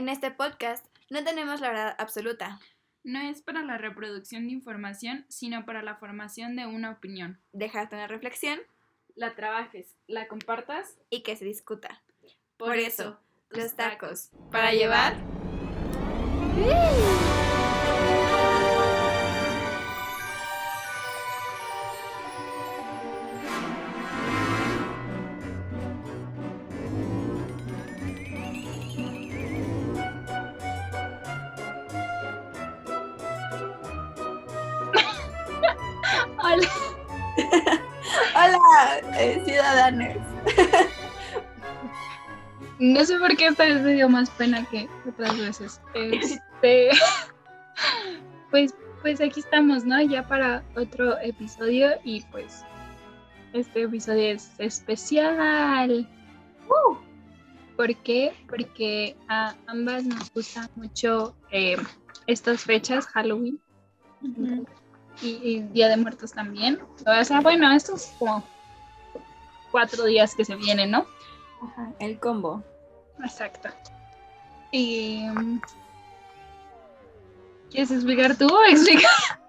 En este podcast no tenemos la verdad absoluta. No es para la reproducción de información, sino para la formación de una opinión. Dejarte una reflexión La trabajes, la compartas. y que se discuta. Por, eso, los tacos. para llevar. No sé por qué esta vez me dio más pena que otras veces. Este, pues, pues aquí estamos, ¿no? Ya para otro episodio y pues este episodio es especial. Uh, ¿Por qué? Porque a ambas nos gustan mucho eh, estas fechas, Halloween y, y Día de Muertos también. O sea, bueno, estos como cuatro días que se vienen, ¿no? Ajá, el combo. Exacto. Y. mm, ¿Quieres explicar tú o explicar?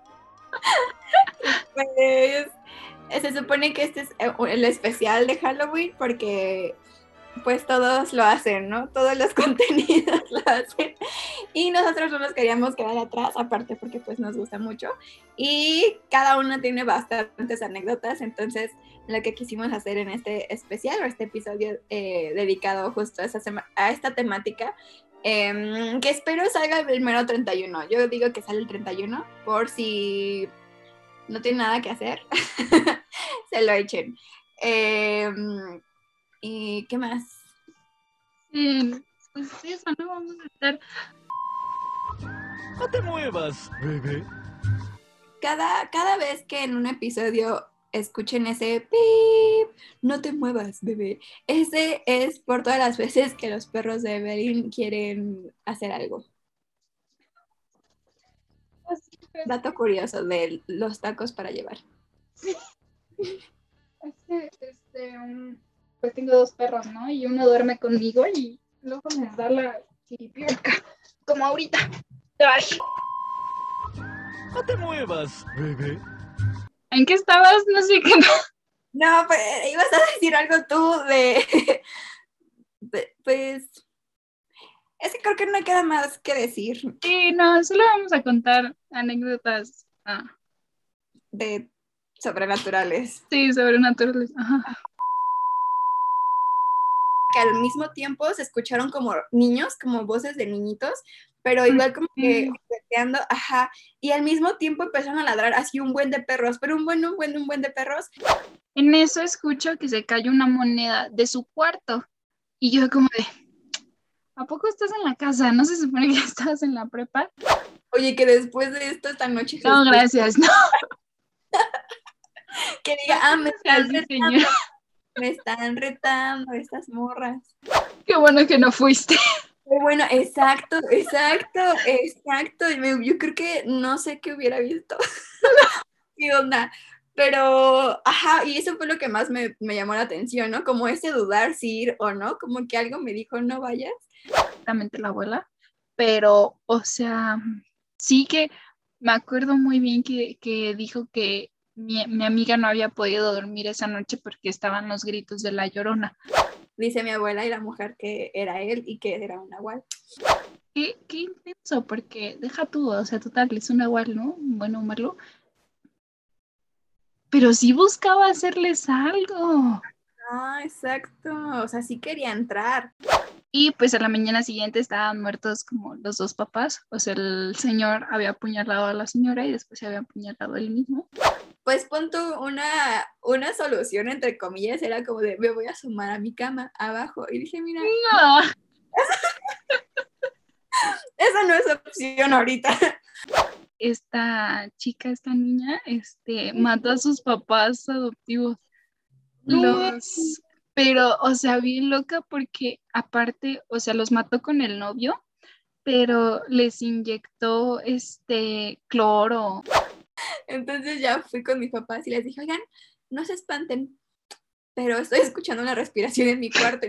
Pues se supone que este es eh, el especial de Halloween porque pues todos lo hacen, ¿no? Todos los contenidos lo hacen. Y nosotros no nos queríamos quedar atrás, aparte porque pues nos gusta mucho. Y cada uno tiene bastantes anécdotas, entonces lo que quisimos hacer en este especial o este episodio eh, dedicado justo a, esa a esta temática, em, que espero salga el primero 31. Yo digo que sale el 31 por si no tienen nada que hacer, se lo echen. Em, ¿Y qué más? Sí, pues eso, ¿no? Vamos a estar. No te muevas, bebé. Cada, cada vez que en un episodio escuchen ese pip, no te muevas, bebé. Ese es por todas las veces que los perros de Evelyn quieren hacer algo. Dato curioso de los tacos para llevar. Este, um, pues tengo dos perros, ¿no? Y uno duerme conmigo y luego me da la chiripiorca, como ahorita. Ay, No te muevas, bebé. ¿En qué estabas? No sé qué. No, pues ibas a decir algo tú de, de- pues, es que creo que no queda más que decir Sí, no, solo vamos a contar anécdotas. Ah, de sobrenaturales. sí, sobrenaturales. Ajá. que al mismo tiempo se escucharon como niños, como voces de niñitos, pero igual como que jugueteando, ajá, y al mismo tiempo empezaron a ladrar así un buen de perros, pero un buen, un buen, un buen de perros. En eso escucho que se cayó una moneda de su cuarto. Y yo como de, ¿a poco estás en la casa? ¿No se supone que estabas en la prepa? Oye, que después de esto esta noche No, gracias, no. que diga, ah, me están retando, me están retando estas morras. Qué bueno que no fuiste. Bueno, exacto, exacto, exacto. Yo creo que no sé qué hubiera visto. ¿Qué onda? Pero, ajá, y eso fue lo que más me, me llamó la atención, ¿no? Como ese dudar si ir o no, como que algo me dijo, no vayas. Exactamente la abuela. Pero, o sea, sí que me acuerdo muy bien que, que dijo que mi, mi amiga no había podido dormir esa noche porque estaban los gritos de la llorona. Dice mi abuela y la mujer que era él y que era un nahual. Qué, qué intenso, porque deja tú, o sea, total, es un nahual, ¿no? Bueno o malo. Pero sí buscaba hacerles algo. Ah, exacto. O sea, sí quería entrar. Y pues a la mañana siguiente estaban muertos como los dos papás. O sea, el señor había apuñalado a la señora y después se había apuñalado él mismo. Pues pon tú una, una solución, entre comillas, era como de, me voy a sumar a mi cama abajo. Y dije, mira, No. esa no es opción ahorita. Esta chica, esta niña, este, mató a sus papás adoptivos. Los, pero, o sea, bien loca porque aparte, o sea, los mató con el novio, pero les inyectó este cloro. Entonces ya fui con mis papás y les dije, oigan, no se espanten, pero estoy escuchando una respiración en mi cuarto.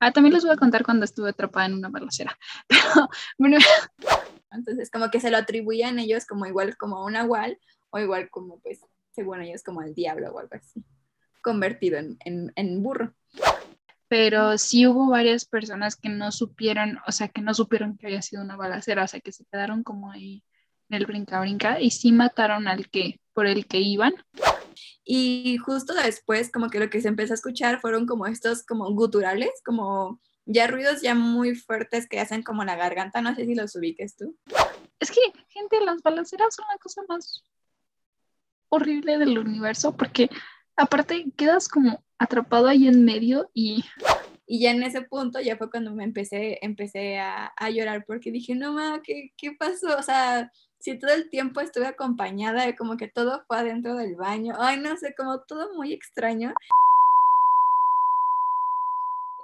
Ah, también les voy a contar cuando estuve atrapada en una balacera. Pero, bueno, Entonces, como que se lo atribuían ellos como igual como un nahual o igual como, pues, según ellos, como el diablo o algo así, convertido en, en, en burro. pero sí hubo varias personas que no supieron, o sea, que no supieron que había sido una balacera, o sea, que se quedaron como ahí el brinca-brinca y sí mataron al que, por el que iban. Y justo después, como que lo que se empezó a escuchar fueron como estos como guturales, como ya ruidos ya muy fuertes que hacen como la garganta, no sé si los ubiques tú. Es que, gente, las balaceras son la cosa más horrible del universo porque aparte quedas como atrapado ahí en medio y Y ya en ese punto ya fue cuando me empecé, empecé a, a llorar porque dije, no, ma, ¿qué, ¿qué pasó? O sea, si todo el tiempo estuve acompañada, de como que todo fue adentro del baño, ay, no sé, como todo muy extraño.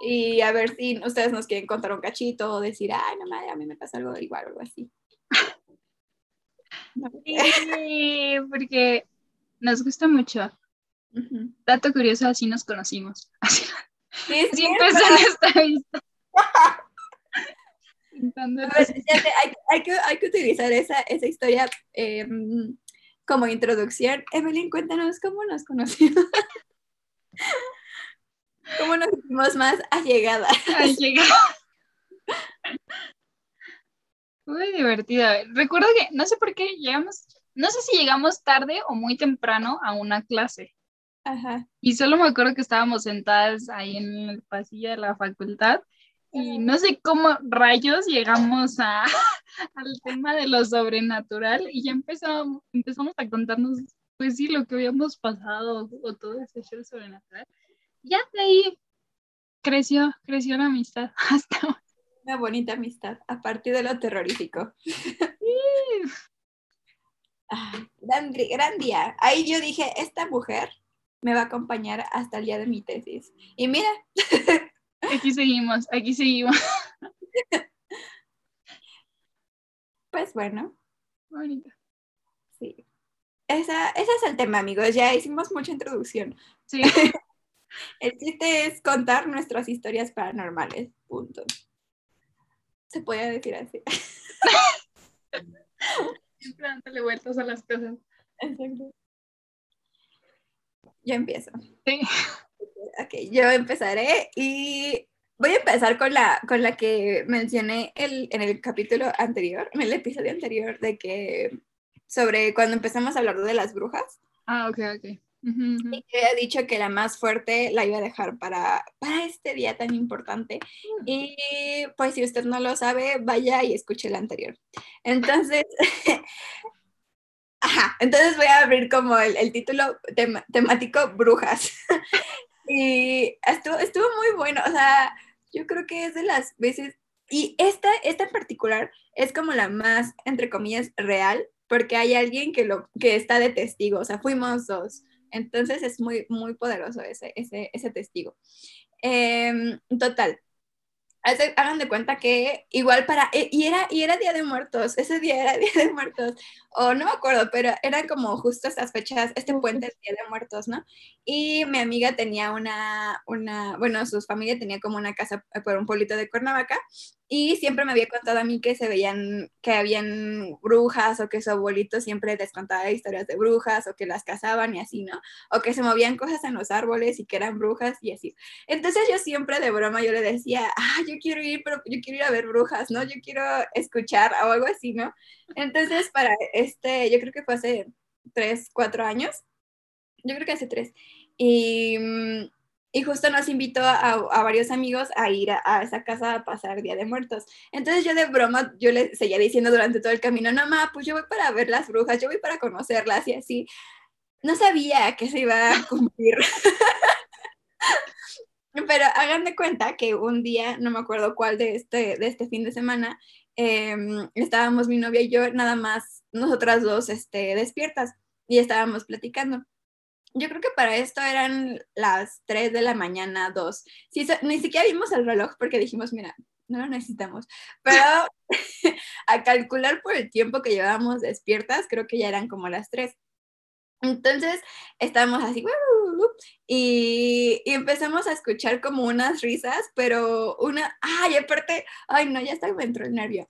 Y a ver si ustedes nos quieren contar un cachito o decir, ay, no, ma, a mí me pasa algo igual o algo así. Sí, porque nos gusta mucho. Dato curioso, así nos conocimos. Así, Sí, así empezó nuestra vista. Ver, hay, hay que, hay que utilizar esa, esa historia eh, como introducción. Evelyn, cuéntanos cómo nos conocimos. ¿Cómo nos hicimos más allegadas? Al llegar. Muy divertido. Recuerdo que, no sé por qué llegamos, no sé si llegamos tarde o muy temprano a una clase. Ajá. Y solo me acuerdo que estábamos sentadas ahí en el pasillo de la facultad y no sé cómo rayos llegamos a, al tema de lo sobrenatural y ya empezamos, empezamos a contarnos, pues sí, lo que habíamos pasado o todo ese show sobrenatural. Ya de ahí creció, creció la amistad hasta. Una bonita amistad, a partir de lo terrorífico. Ah, gran, gran día. Ahí yo dije, esta mujer me va a acompañar hasta el día de mi tesis. Y mira, Aquí seguimos, aquí seguimos. pues bueno, Bonito. sí. Esa, ese es el tema, amigos. Ya hicimos mucha introducción. Sí, El chiste es contar nuestras historias paranormales. Punto. Se puede decir así. siempre dándole vueltas a las cosas. Exacto. Yo empiezo. Sí. Yo empezaré y voy a empezar con la, con la que mencioné el, en el capítulo anterior, en el episodio anterior, de que sobre cuando empezamos a hablar de las brujas. Ah, ok, ok. Y que había dicho que la más fuerte la iba a dejar para, para este día tan importante. Y pues si usted no lo sabe, vaya y escuche el anterior. Entonces, ajá, entonces voy a abrir como el, el título temático Brujas. y estuvo, estuvo muy bueno, o sea, yo creo que es de las veces, y esta, esta en particular es como la más, entre comillas, real, porque hay alguien que, lo, que está de testigo, o sea, fuimos dos. Entonces es muy, muy poderoso ese, ese, ese testigo. Em, total. Hagan de cuenta que igual para, e- y era, y era Día de Muertos, ese día era Día de Muertos, o no me acuerdo, pero eran como justo estas fechas, este puente es Día de Muertos, ¿no? Y mi amiga tenía una, una, bueno, su familia tenía como una casa por un pueblito de Cuernavaca, y siempre me había contado a mí que se veían, que habían brujas, o que su abuelito siempre les contaba historias de brujas, o que las cazaban y así, ¿no? O que se movían cosas en los árboles y que eran brujas y así. Entonces yo siempre de broma yo le decía, ah, yo quiero ir, pero yo quiero ir a ver brujas, ¿no? Yo quiero escuchar o algo así, ¿no? Entonces para este, yo creo que fue hace tres, cuatro años, yo creo que hace tres, y, mm, y justo nos invitó a, a varios amigos a ir a, a esa casa a pasar Día de Muertos. Entonces yo de broma, yo le seguía diciendo durante todo el camino, no, ma, pues yo voy para ver las brujas, yo voy para conocerlas y así. No sabía que se iba a cumplir. Pero hagan de cuenta que un día, no me acuerdo cuál de este, de este fin de semana, em, estábamos mi novia y yo nada más, nosotras dos este, despiertas y estábamos platicando. Yo creo que para esto eran las 3 de la mañana, 2. Sí, so- ni siquiera vimos el reloj porque dijimos, mira, no lo necesitamos. Pero a calcular por el tiempo que llevábamos despiertas, creo que ya eran como las 3. Entonces estábamos así, y, y empezamos a escuchar como unas risas, pero una, ay, aparte, ay, no, ya está, me entró el nervio.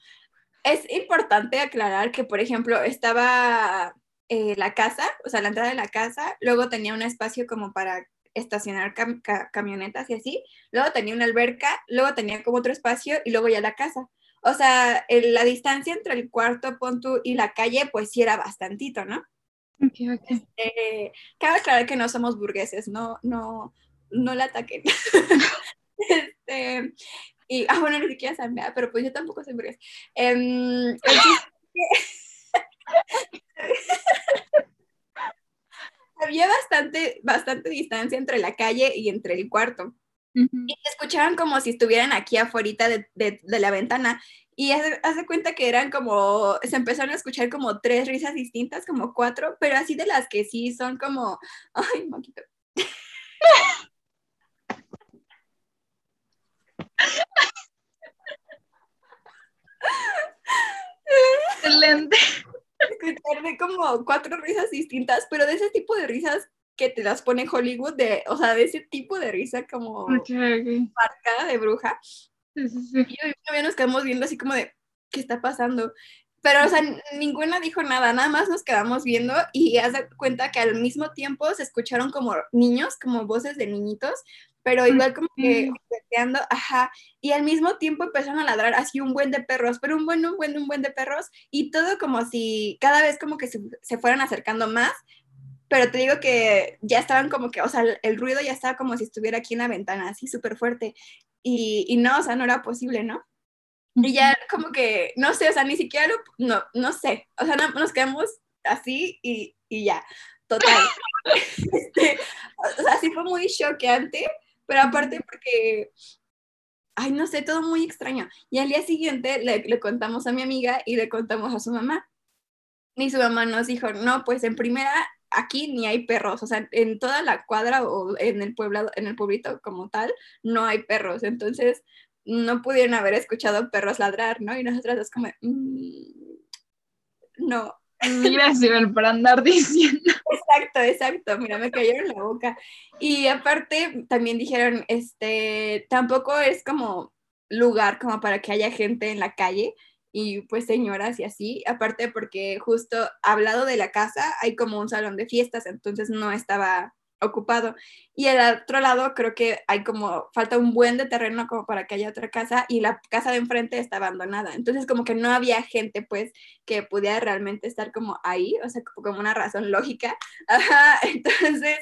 Es importante aclarar que, por ejemplo, estaba eh, la casa, o sea, la entrada de la casa, luego tenía un espacio como para estacionar cam- ca- camionetas y así, luego tenía una alberca, luego tenía como otro espacio y luego ya la casa. O sea, el- la distancia entre el cuarto, pon tú, y la calle, pues sí era bastantito, ¿no? Ok, ok. Eh, cabe aclarar que no somos burgueses, no, no, no la ataquen. Este, y, ah, bueno, ni siquiera ¿verdad? pero pues yo tampoco soy burgués. Em, el chiste es que había bastante, bastante distancia entre la calle y entre el cuarto. Y se escuchaban como si estuvieran aquí afuera de, de, de la ventana. Y hace, hace cuenta que eran como, se empezaron a escuchar como tres risas distintas, como cuatro, pero así de las que sí son como, ay, moquito. Excelente. Escuchar de como cuatro risas distintas, pero de ese tipo de risas que te las pone Hollywood, de, o sea, de ese tipo de risa como Ok, ok. marcada de bruja. Sí, sí, sí. Y yo y mi novia nos quedamos viendo así como de, ¿qué está pasando? Pero, o sea, ninguna dijo nada, nada más nos quedamos viendo y haz cuenta que al mismo tiempo se escucharon como niños, como voces de niñitos, pero igual como que jugueteando, ajá, y al mismo tiempo empezaron a ladrar así un buen de perros, pero un buen, un buen, un buen de perros, y todo como si cada vez como que se, se fueran acercando más, pero te digo que ya estaban como que, o sea, el, el ruido ya estaba como si estuviera aquí en la ventana, así súper fuerte, y, y no, o sea, no era posible, ¿no? Y ya como que, no sé, o sea, ni siquiera lo, no, no sé, o sea, no- nos quedamos así y, y ya, total. Este, o sea, sí fue muy choqueante, pero aparte porque, ay, no sé, todo muy extraño. Y al día siguiente le, le contamos a mi amiga y le contamos a su mamá. Y su mamá nos dijo, no, pues en primera, aquí ni hay perros, o sea, en toda la cuadra o en el pueblado, en el pueblito como tal, no hay perros. Entonces, no pudieron haber escuchado perros ladrar, ¿no? Y nosotras es como, "Mm, no, Mira, Sibel, para andar diciendo. exacto, exacto, mira, me cayeron la boca. Y aparte, también dijeron, este, tampoco es como lugar como para que haya gente en la calle y pues señoras y así, aparte porque justo al lado de la casa hay como un salón de fiestas, entonces no estaba ocupado. Y al otro lado creo que hay como, falta un buen de terreno como para que haya otra casa y la casa de enfrente está abandonada. Entonces como que no había gente pues que pudiera realmente estar como ahí, o sea, como una razón lógica. Entonces,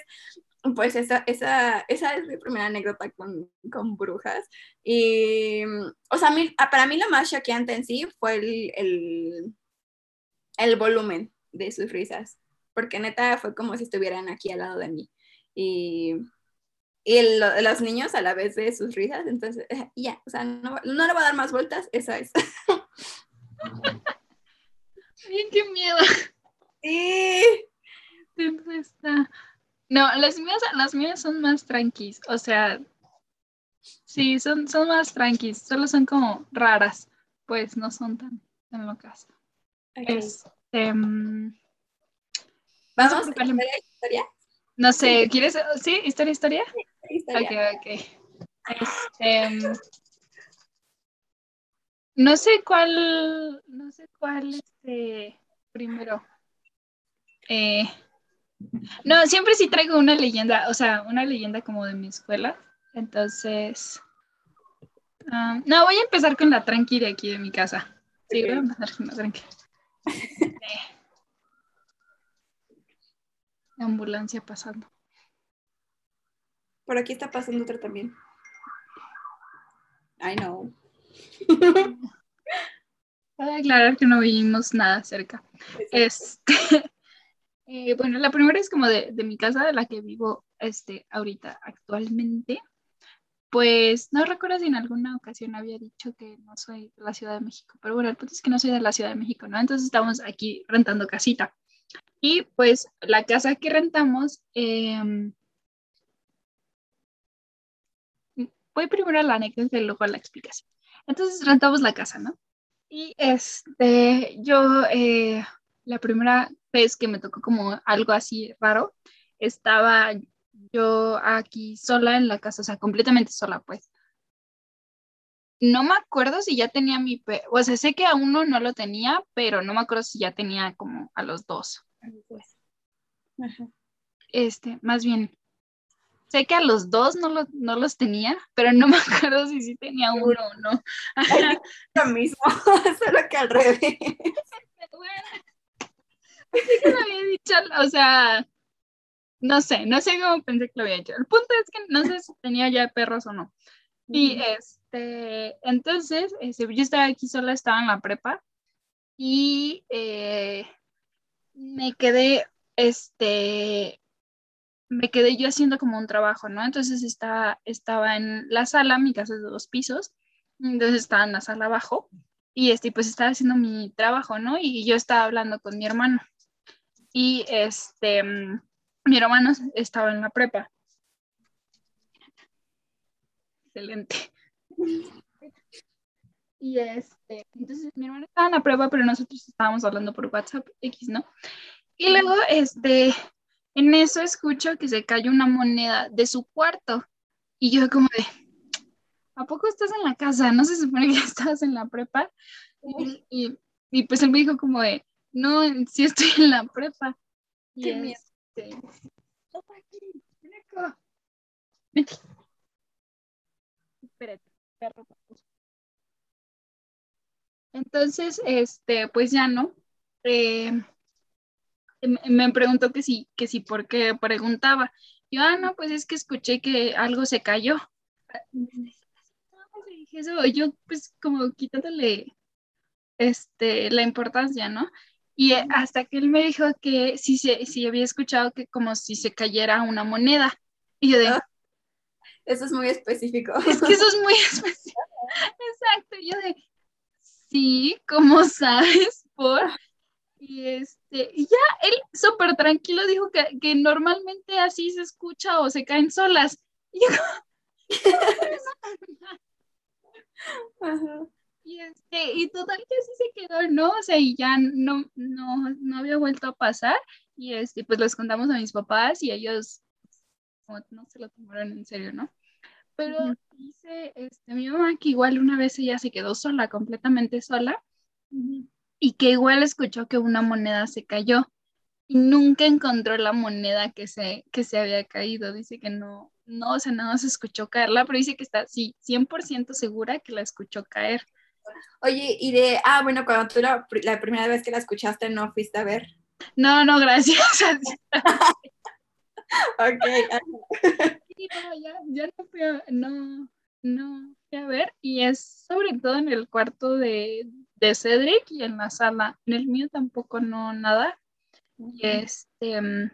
pues esa, esa, esa es mi primera anécdota con, con brujas. Y, o sea, para mí lo más choqueante en sí fue el, el, el volumen de sus risas, porque neta fue como si estuvieran aquí al lado de mí. Y, y el- los niños a la vez de sus risas, entonces, eh, ya, o sea, no, no le voy a dar más vueltas, esa es. Ay, qué miedo. Sí. No, las mías, las mías son más tranquis. O sea, sí, son, son más tranquis. Solo son como raras. Pues no son tan, tan locas. Ok. Este, mm, Vamos a la historia. No sé, ¿quieres? ¿Sí? ¿Historia, historia? historia. Ok, ok. Este, no sé cuál, no sé cuál, este, primero. Eh, no, siempre sí traigo una leyenda, o sea, una leyenda como de mi escuela. Entonces, no, voy a empezar con la tranqui de aquí de mi casa. Sí, voy a empezar con la tranqui. Este, ambulancia pasando. Por aquí está pasando otro también. I know. Voy a aclarar que no vivimos nada cerca. Este, eh, bueno, la primera es como de, de mi casa, de la que vivo este, ahorita actualmente. Pues no recuerdo si en alguna ocasión había dicho que no soy de la Ciudad de México, pero bueno, el punto es que no soy de la Ciudad de México, ¿no? Entonces estamos aquí rentando casita. Y pues la casa que rentamos, em, voy primero a la anécdota y luego a la explicación. Entonces rentamos la casa, ¿no? Y este, yo eh, la primera vez que me tocó como algo así raro, estaba yo aquí sola en la casa, o sea, completamente sola, pues. No me acuerdo si ya tenía mi o sea, sé que a uno no lo tenía, pero no me acuerdo si ya tenía como a los dos. Ajá. Este, más bien, sé que a los dos no, lo- no los tenía, pero no me acuerdo si sí tenía uno o no. Lo mismo, solo que al revés. Bueno, pensé que lo había dicho, o sea, no sé, no sé cómo pensé que lo había dicho. El punto es que no sé si tenía ya perros o no. Y este, entonces, este, yo estaba aquí sola, estaba en la prepa y eh, me quedé, este, me quedé yo haciendo como un trabajo, ¿no? Entonces estaba, estaba en la sala, mi casa es de dos pisos, entonces estaba en la sala abajo y este, pues estaba haciendo mi trabajo, ¿no? Y yo estaba hablando con mi hermano y este, mm, mi hermano estaba en la prepa. Excelente. Y este, entonces mi hermano estaba en la prueba, pero nosotros estábamos hablando por WhatsApp X, ¿no? Y luego, este, en eso escucho que se cayó una moneda de su cuarto. Y yo como de, ¿a poco estás en la casa? ¿No se supone que estabas en la prepa? Y, y- y, pues él me dijo como de, no, sí estoy en la prepa. Y Qué este. Ven. Espérate, perro. Entonces, este, pues ya no. Eh, me- preguntó que sí, que sí, ¿por qué preguntaba? Yo, ah, no, pues es que escuché que algo se cayó. Eso, yo pues como quitándole este, la importancia, ¿no? Y hasta que él me dijo que sí, se, sí había escuchado que como si se cayera una moneda. Y yo de, Ah. Eso es muy específico. es que eso es muy especial. Exacto, yo de, sí, ¿cómo sabes? Por... Y, este, y ya él súper tranquilo dijo que, que normalmente así se escucha o se caen solas. Y yo, Ajá. Y, este, y total que así se quedó, ¿no? O sea, y ya no, no, no había vuelto a pasar. Y este, pues les contamos a mis papás y ellos como no se lo tomaron en serio, ¿no? Pero dice este, mi mamá que igual una vez ella se quedó sola, completamente sola, y que igual escuchó que una moneda se cayó y nunca encontró la moneda que se, que se había caído. Dice que no, no, o sea, nada se escuchó caerla, pero dice que está, sí, 100% segura que la escuchó caer. Oye, y de, ah, bueno, cuando tú la, la primera vez que la escuchaste no fuiste a ver. No, no, gracias. Ok. Sí, no, ya, ya no fui a, no, no fui a ver. Y es sobre todo en el cuarto de, de Cedric y en la sala. En el mío tampoco no nada. Y este, mm,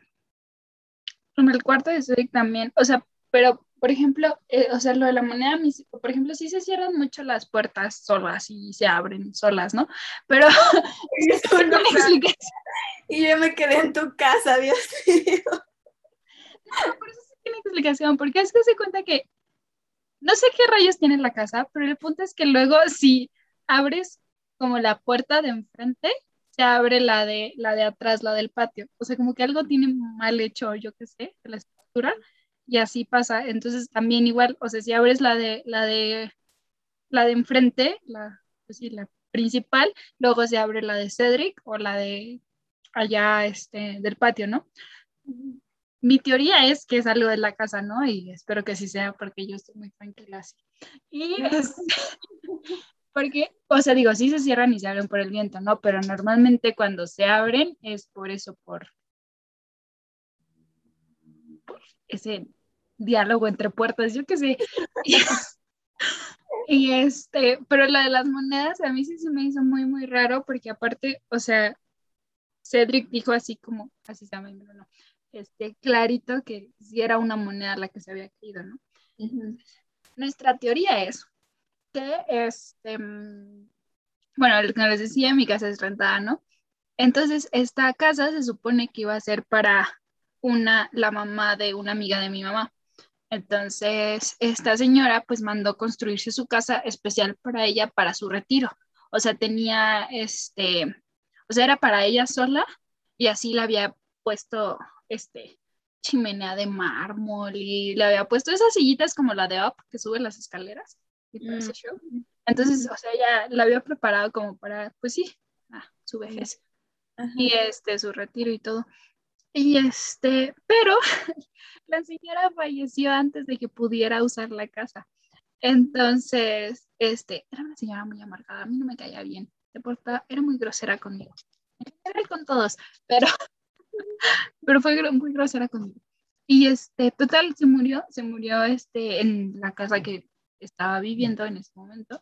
en el cuarto de Cedric también, o sea, pero por ejemplo, eh, o sea, lo de la moneda, mis- por ejemplo, sí se cierran mucho las puertas solas y se abren solas, ¿no? Pero una explicación. Y yo me quedé en tu casa, Dios mío. por eso sí tiene explicación, porque es que se cuenta que no sé qué rayos tiene la casa, pero el punto es que luego si abres como la puerta de enfrente, se abre la de la de atrás, la del patio. O sea, como que algo tiene mal hecho, yo qué sé, la estructura, y así pasa. Entonces también igual, o sea, si abres la de la de la de enfrente, la pues sí, la principal, luego se abre la de Cedric o la de allá este del patio, ¿no? Mi teoría es que es algo de la casa, ¿no? Y espero que así sea porque yo estoy muy tranquila así. Y es, porque, o sea, digo, sí se cierran y se abren por el viento, ¿no? Pero normalmente cuando se abren es por eso, por, por ese diálogo entre puertas, yo qué sé. Y, y este, pero la de las monedas a mí sí se me hizo muy, muy raro porque aparte, o sea, Cedric dijo así como, así se llama, no, no, este, clarito que si era una moneda la que se había caído, ¿no? Nuestra teoría es que, este, bueno, que les decía, mi casa es rentada, ¿no? Entonces, esta casa se supone que iba a ser para una, la mamá de una amiga de mi mamá. Entonces, esta señora pues mandó construirse su casa especial para ella, para su retiro. O sea, tenía, este, o sea, era para ella sola y así la había puesto, este, chimenea de mármol y le había puesto esas sillitas como la de Up que sube las escaleras y todo ese show. Entonces, o sea, ya la había preparado como para, pues sí, ah, su vejez Ajá. y este, su retiro y todo. Y este, pero la señora falleció antes de que pudiera usar la casa. Entonces, este, era una señora muy amargada, a mí no me caía bien, se portaba, era muy grosera conmigo, en general con todos, pero, pero fue muy grosera conmigo. Y este, total, se murió, se murió este, en la casa que estaba viviendo en ese momento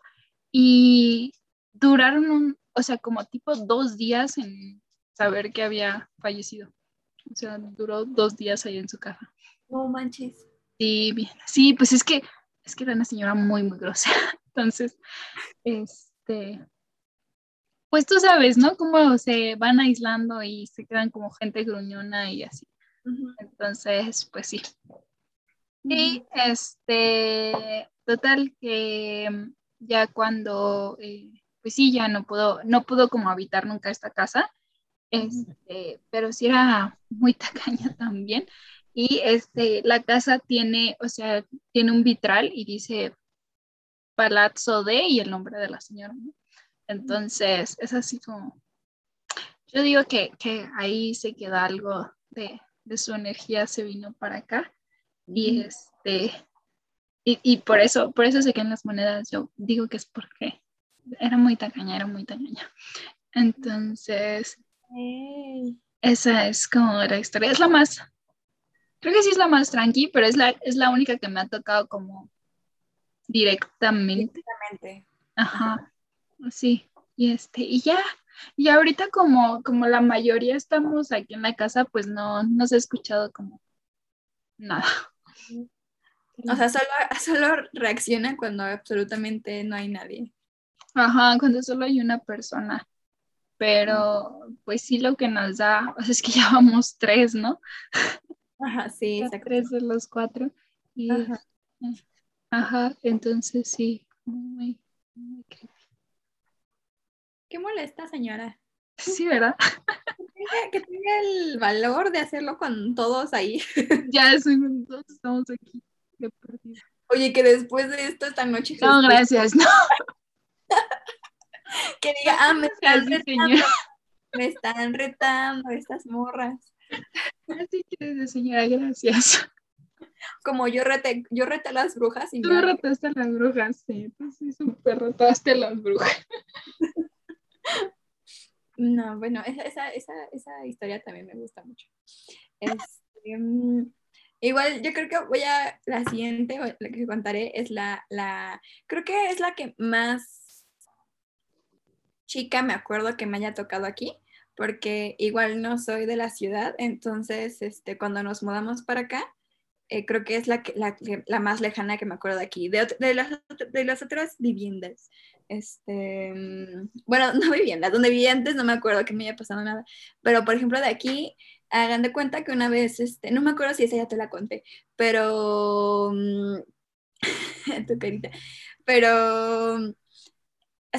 y duraron un, o sea, como tipo dos días en saber que había fallecido. O sea, duró dos días ahí en su casa. No manches. Sí, bien. Sí, pues es que es que era una señora muy, muy grosera. Entonces, este, pues tú sabes, ¿no? Cómo se van aislando y se quedan como gente gruñona y así. Entonces, pues sí. Y este, total que mm, ya cuando, eh, pues sí, ya no pudo, no pudo como habitar nunca esta casa, este, pero sí era muy tacaña también. Y este, la casa tiene, o sea, tiene un vitral y dice Palazzo de y el nombre de la señora, ¿no? Entonces, es así como, yo digo que, que ahí se queda algo de, de su energía, se vino para acá. Y este, y, y por eso, por eso se quedan las monedas. Yo digo que es porque era muy tacaña, era muy tacaña. Entonces, esa es como la historia. Es la más, creo que sí es la más tranqui, pero es la, es la única que me ha tocado como directamente. Exactamente. Ajá, sí. Y este, y ya, y ahorita como, como la mayoría estamos aquí en la casa, pues no, no se ha escuchado como nada. O sea, solo, solo reacciona cuando absolutamente no hay nadie. Ajá, cuando solo hay una persona. Pero pues sí lo que nos da, o sea, es que ya vamos tres, ¿no? Ajá, sí, exacto. Tres de los cuatro. Y, Ajá. ajá, entonces sí, muy, muy creepy. Qué molesta, señora. Sí, ¿verdad? Que tenga- el valor de hacerlo con todos ahí. Ya es un- todos estamos aquí de. Oye, que después de esto, esta noche, No, gracias, no. que diga, ah, me están Así, retando, señora. me están retando estas morras. Así que, señora, gracias. Como yo rete, yo reté a las brujas y Tú me- retaste a las brujas, sí. Tú sí súper retaste a las brujas. No, bueno, esa, esa, esa, historia también me gusta mucho. Este, mm, igual, yo creo que voy a, la siguiente, la que contaré, es la, la, creo que es la que más chica me acuerdo que me haya tocado aquí, porque igual no soy de la ciudad, entonces, este, cuando nos mudamos para acá, eh, creo que es la, la, la más lejana que me acuerdo de aquí, de, de, las, de las otras viviendas. Este, mm, bueno, no viviendas, donde vivía antes no me acuerdo que me haya pasado nada, pero por ejemplo de aquí, hagan de cuenta que una vez, este, no me acuerdo si esa ya te la conté, pero, mm, tu carita, pero mm,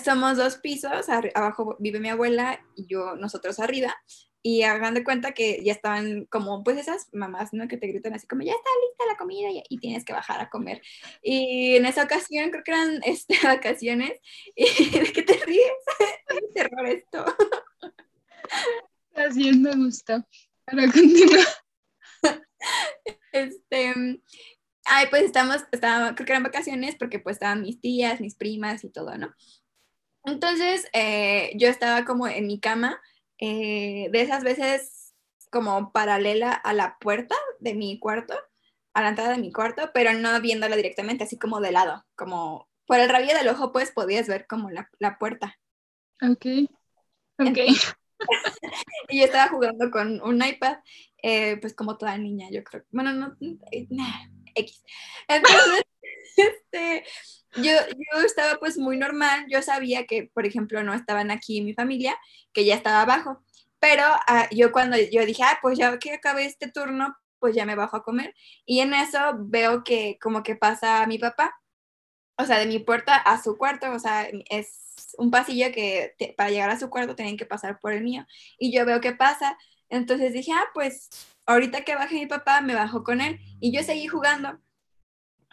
somos dos pisos, abajo vive mi abuela y yo, nosotros arriba, y hagan de cuenta que ya estaban como, pues esas mamás, ¿no? Que te gritan así como, ya está lista la comida y, y tienes que bajar a comer. Y en esa ocasión, creo que eran este, vacaciones, y ¿de qué te ríes? Es terror esto. Así me gusta. Para continuar. Este, ay, pues estamos, estaba, creo que eran vacaciones porque pues estaban mis tías, mis primas y todo, ¿no? Entonces, eh, yo estaba como en mi cama, eh, de esas veces como paralela a la puerta de mi cuarto, a la entrada de mi cuarto, pero no viéndola directamente, así como de lado, como por el rabillo del ojo, pues podías ver como la, la puerta. Ok. Ok. Y yo estaba jugando con un iPad, eh, pues como toda niña, yo creo. Bueno, no, eh, nah, X. Entonces, este, yo, yo estaba pues muy normal, yo sabía que, por ejemplo, no estaban aquí mi familia, que ya estaba abajo, pero ah, yo cuando yo dije, ah, pues ya que acabé este turno, pues ya me bajo a comer, y en eso veo que como que pasa mi papá, o sea, de mi puerta a su cuarto, o sea, es un pasillo que para llegar a su cuarto tenían que pasar por el mío, y yo veo que pasa, entonces dije, ah, pues, ahorita que bajé mi papá, me bajó con él y yo seguí jugando.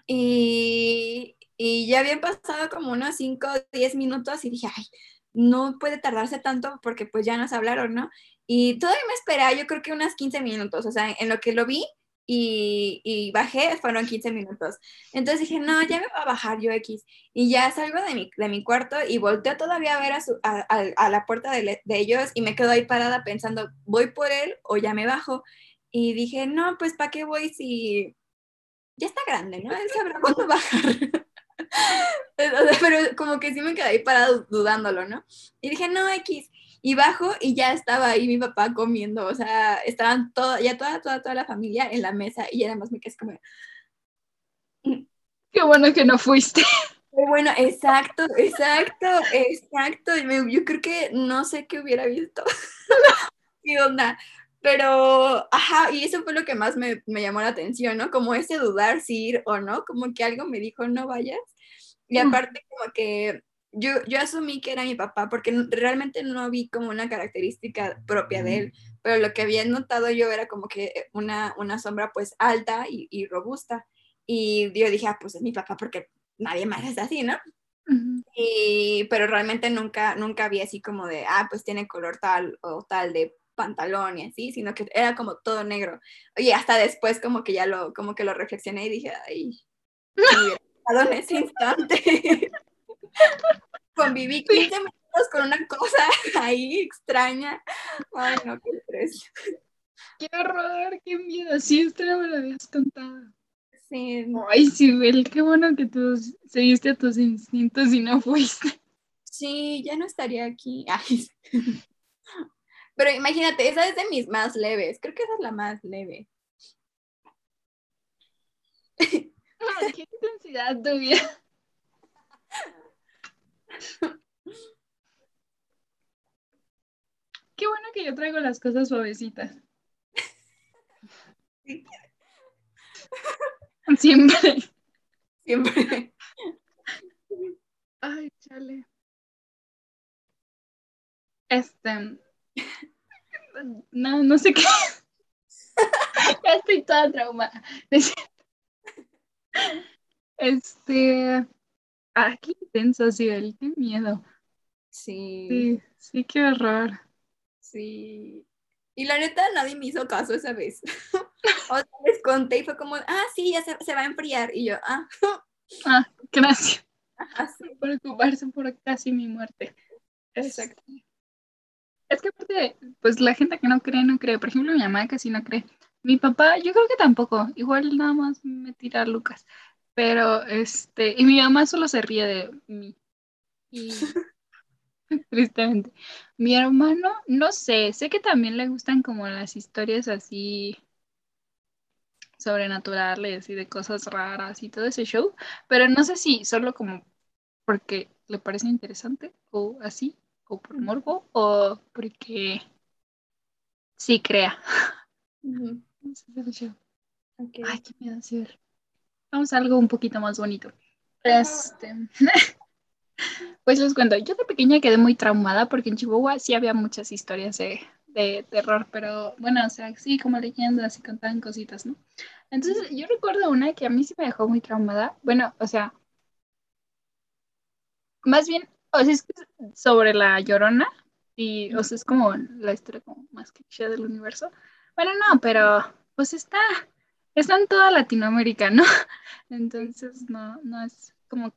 Y, y ya habían pasado como unos 5 o 10 minutos y dije, ay, no puede tardarse tanto porque pues ya nos hablaron, ¿no? Y todavía me esperaba, yo creo que unas 15 minutos, o sea, en lo que lo vi y, y bajé fueron 15 minutos. Entonces dije, no, ya me va a bajar yo X. Y ya salgo de mi, de mi cuarto y volteo todavía a ver a, su, a, a, a la puerta de, de ellos y me quedo ahí parada pensando, ¿voy por él o ya me bajo? Y dije, no, pues ¿para qué voy si ya está grande, ¿no? Él sabrá cuándo bajar. Pero pero como que sí me quedé ahí parada dudándolo, ¿no? Y dije, no, X. Y bajo y ya estaba ahí mi papá comiendo, o sea, estaban toda, ya toda, toda, toda la familia en la mesa y además me quedé como, Qué bueno que no fuiste. Bueno, exacto, exacto, exacto. Yo creo que no sé qué hubiera visto. ¿Qué onda? Pero, ajá, y eso fue lo que más me, me llamó la atención, ¿no? Como ese dudar si ir o no, como que algo me dijo, no vayas. Y Mm. aparte, como que yo, yo asumí que era mi papá, porque realmente no vi como una característica propia de él, pero lo que había notado yo era como que una, una sombra pues alta y, y robusta. Y yo dije, ah, pues es mi papá, porque nadie más es así, ¿no? Ujú. Y, pero realmente nunca, nunca vi así como de, ah, pues tiene color tal o tal de pantalón y así, sino que era como todo negro. Oye, hasta después como que ya lo, como que lo reflexioné y dije, ay, me en ese instante. Conviví 15 minutos con una cosa ahí extraña. Ay, no, qué estrés. Qué horror, qué miedo. Sí, esto no me lo habías contado. Sí, Ay, Sibel, qué bueno que tú seguiste a tus instintos y no fuiste. sí, ya no estaría aquí. Ay. Pero imagínate, esa es de mis más leves. Creo que esa es la más leve. Ay, qué intensidad tu vida. Qué bueno que yo traigo las cosas suavecitas. Siempre. Siempre. Ay, chale. Este. No, no sé qué. ya estoy toda traumada. Este. Ah, qué intenso, Sibel, qué miedo. Sí, Sí, sí, qué horror. sí. Y la neta, nadie me hizo caso esa vez. o sea, les conté y fue como, ah, sí, ya se, se va a enfriar. Y yo, ah, Ah, gracias ajá, sí, por preocuparse por casi mi muerte. Exacto. Es que aparte, pues la gente que no cree, no cree. Por ejemplo, mi mamá casi no cree. Mi papá, yo creo que tampoco. Igual nada más me tira a Lucas. Pero, este, y mi mamá solo se ríe de mí. Y tristemente. Mi hermano, no sé, sé que también le gustan como las historias así sobrenaturales y de cosas raras y todo ese show, pero no sé si solo como porque le parece interesante o así, o por morbo, o porque sí crea. Ok. Ay, qué miedo hacer. Vamos a algo un poquito más bonito. Este. Pues les cuento, yo de pequeña quedé muy traumada porque en Chihuahua sí había muchas historias de, de terror, pero bueno, o sea, sí, como leyendas y contaban cositas, ¿no? Entonces, yo recuerdo una que a mí sí me dejó muy traumada. Bueno, o sea, más bien, o sea, es sobre la llorona y, o sea, es como la historia como más cliché del universo. Bueno, no, pero pues está, está en toda Latinoamérica, ¿no? Entonces, no, no es como,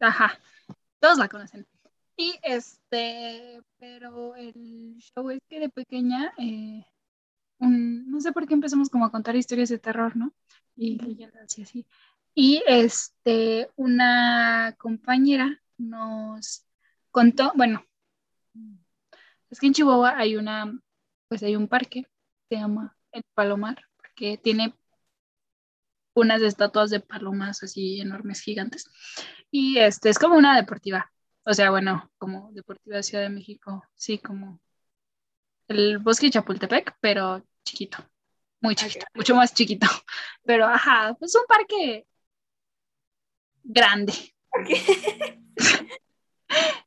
ajá, todos la conocen. Y este, pero el show es que de pequeña, eh, no sé por qué empezamos como a contar historias de terror, ¿no? Y leyendas y así. Y este, una compañera nos contó, bueno, es que en Chihuahua hay una, pues hay un parque, se llama el Palomar, porque tiene unas estatuas de palomas así enormes, gigantes. Y este es como una deportiva. O sea, bueno, como Deportiva Ciudad de México, sí, como el bosque de Chapultepec, pero chiquito, muy chiquito, mucho más chiquito. Pero ajá, pues un parque grande.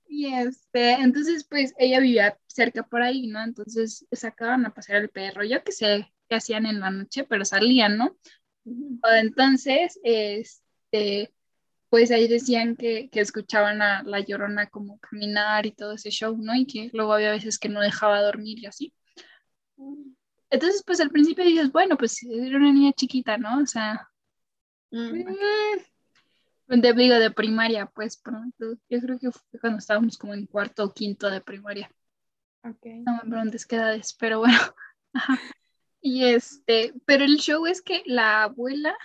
Y este, entonces pues ella vivía cerca por ahí, ¿no? Entonces sacaban a pasear el perro, yo qué sé qué hacían en la noche, pero salían, ¿no? O entonces, este, pues ahí decían que, que escuchaban a la llorona como caminar y todo ese show, ¿no? Y que luego había veces que no dejaba dormir y así. Entonces, pues al principio dices, bueno, pues era una niña chiquita, ¿no? O sea, Mm, mm, de, digo, de primaria, pues pronto. Yo creo que fue cuando estábamos como en cuarto o quinto de primaria. ok. No me preguntes qué edades, pero bueno. Ajá. Y este, pero el show es que la abuela,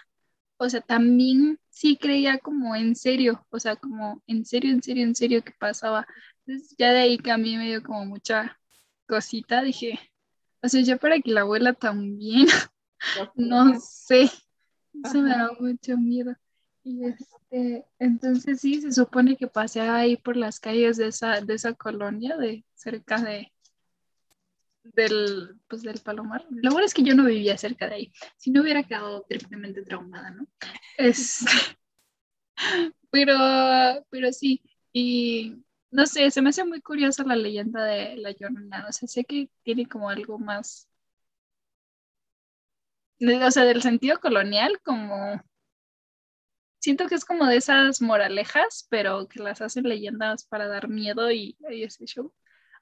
o sea, también sí creía como en serio, o sea, como en serio, en serio, en serio que pasaba. Entonces ya de ahí que a mí me dio como mucha cosita, dije, o sea, ya para que la abuela también, no sé, eso me da Ajá. mucho miedo. Y este, entonces sí, se supone que pasé ahí por las calles de esa, de esa colonia, de cerca de del, pues del Palomar. Lo bueno es que yo no vivía cerca de ahí. Si no hubiera quedado triplemente traumada, ¿no? Este, pero, pero sí, y no sé, se me hace muy curiosa la leyenda de la Llorona. O sea, sé que tiene como algo más, o sea, del sentido colonial, como siento que es como de esas moralejas, pero que las hacen leyendas para dar miedo y, y ese show.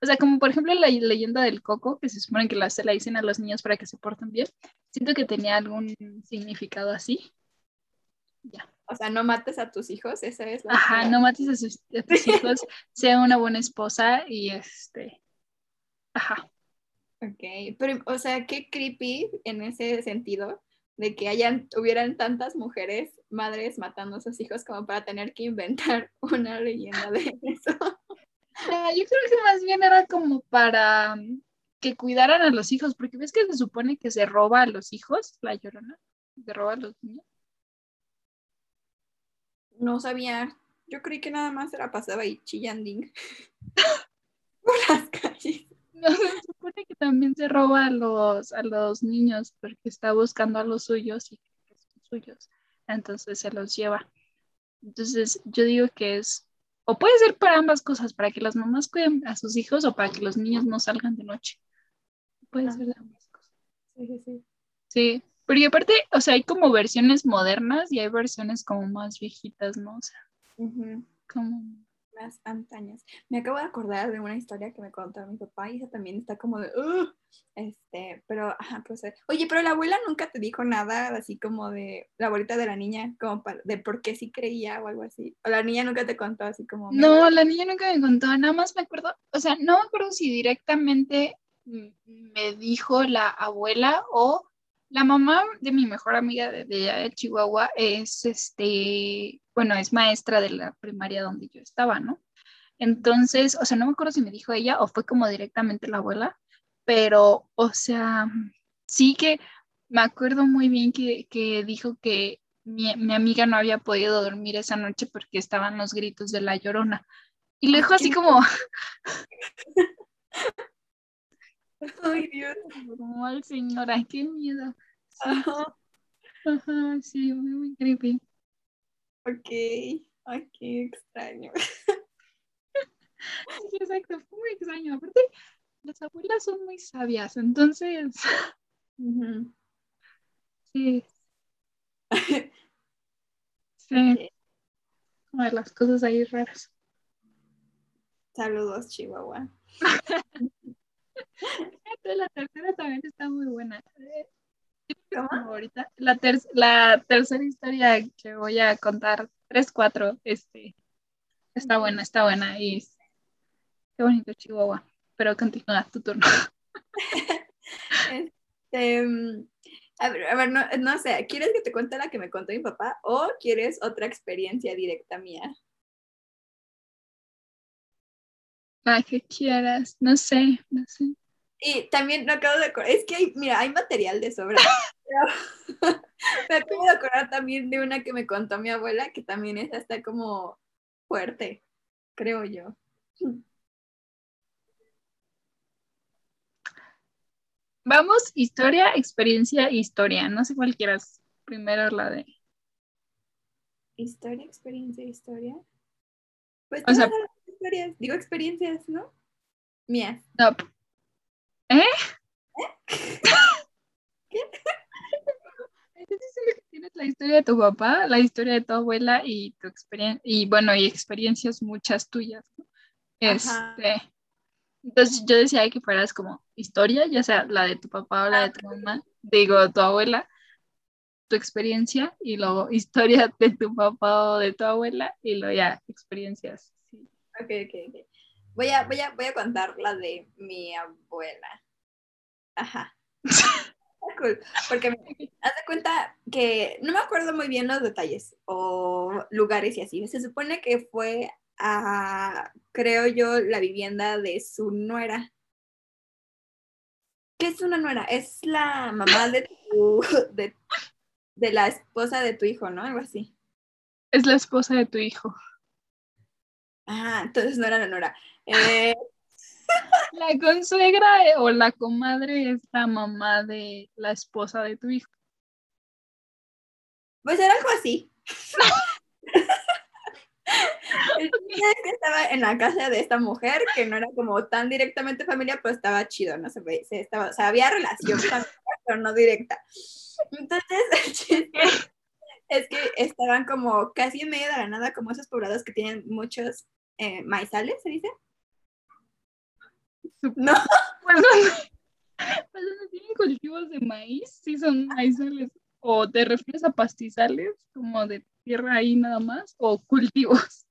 O sea, como por ejemplo la leyenda del coco, que se supone que la, se la dicen a los niños para que se porten bien. Siento que tenía algún significado así. Ya. O sea, no mates a tus hijos, esa es la. Ajá, no mates a, sus, a tus hijos, sea una buena esposa y este. Ajá. Ok, pero, o sea, qué creepy en ese sentido de que hayan, hubieran tantas mujeres, madres matando a sus hijos como para tener que inventar una leyenda de eso. Ah, yo creo que más bien era como para mm, que cuidaran a los hijos, porque ves que se supone que se roba a los hijos, la llorona, se roba a los niños. No sabía, yo creí que nada más era pasaba ahí chillanding por las calles. No, se supone que también se roba a los, a los niños porque está buscando a los suyos y que son suyos. Entonces se los lleva. Entonces yo digo que es, o puede ser para ambas cosas, para que las mamás cuiden a sus hijos o para que los niños no salgan de noche. Puede Ah. ser de ambas cosas. Sí, sí, sí. Sí, aparte, o sea, hay como versiones modernas y hay versiones como más viejitas, ¿no? O sea, como... Más antañas. Me acabo de acordar de una historia que me contó mi papá y esa también está como de, "Ugh", este, pero, ajá, pues, eh, oye, pero la abuela nunca te dijo nada así como de, la abuelita de la niña, como para, de por qué sí creía o algo así. O la niña nunca te contó así como, "Mi No, la niña nunca me contó, nada más me acuerdo, o sea, no me acuerdo si directamente me dijo la abuela o la mamá de mi mejor amiga de, de Chihuahua es este, bueno, es maestra de la primaria donde yo estaba, ¿no? Entonces, o sea, no me acuerdo si me dijo ella o fue como directamente la abuela, pero, o sea, sí que me acuerdo muy bien que, que dijo que mi, mi amiga no había podido dormir esa noche porque estaban los gritos de la llorona. Y lo dijo así como, Ay, Dios. ay señora, qué miedo. Sí, Ajá, ajá, sí, muy, muy creepy. Ok. Ay, qué extraño. Sí, exacto, fue muy extraño. Aparte, las abuelas son muy sabias, entonces, sí, sí, una de las cosas ahí raras. Saludos, Chihuahua. La tercera también está muy buena. Ahorita, la, ter- la tercera historia que voy a contar, 3-4, este, está buena, está buena y qué bonito Chihuahua. Pero continúa tu turno. Este, a ver, a ver, no, no sé, ¿quieres que te cuente la que me contó mi papá o quieres otra experiencia directa mía? La que quieras, no sé, no sé. Y también me acabo de acordar, es que hay, mira, hay material de sobra. pero me acabo de acordar también de una que me contó mi abuela, que también esa está como fuerte, creo yo. Vamos, historia, experiencia, historia. No sé cuál quieras. Primero la de. Historia, experiencia, historia. Pues O sea- todas las historias, digo experiencias, ¿no? Mías. No. ¿Eh? ¿Qué? ¿Estás diciendo que tienes la historia de tu papá, la historia de tu abuela y tu experiencia, y bueno, y experiencias muchas tuyas, ¿no? Este, entonces yo decía que fueras como historia, ya sea la de tu papá o la de tu mamá, digo, tu abuela, tu experiencia, y luego historia de tu papá o de tu abuela, y luego ya experiencias. sí. Ok, ok, ok. Voy a, voy a, voy a contar la de mi abuela. Ajá. Cool. Porque me haz de cuenta que no me acuerdo muy bien los detalles o lugares y así. Se supone que fue a, creo yo, la vivienda de su nuera. ¿Qué es una nuera? Es la mamá de tu, de, de la esposa de tu hijo, ¿no? Algo así. Es la esposa de tu hijo. Ah, entonces no era la nuera. Eh, La consuegra eh, o la comadre es la mamá de la esposa de tu hijo. Pues era algo así. El chiste es que estaba en la casa de esta mujer, que no era como tan directamente familia, pero estaba chido, ¿no? Se, ve- se estaba, o sea, había relación familiar, pero no directa. Entonces, el chiste es que estaban como casi en medio de la nada, como esos poblados que tienen muchos eh, maizales, ¿se dice? No, Pues pues donde tienen cultivos de maíz, sí son maizales. O te refieres a pastizales, como de tierra ahí nada más, o cultivos.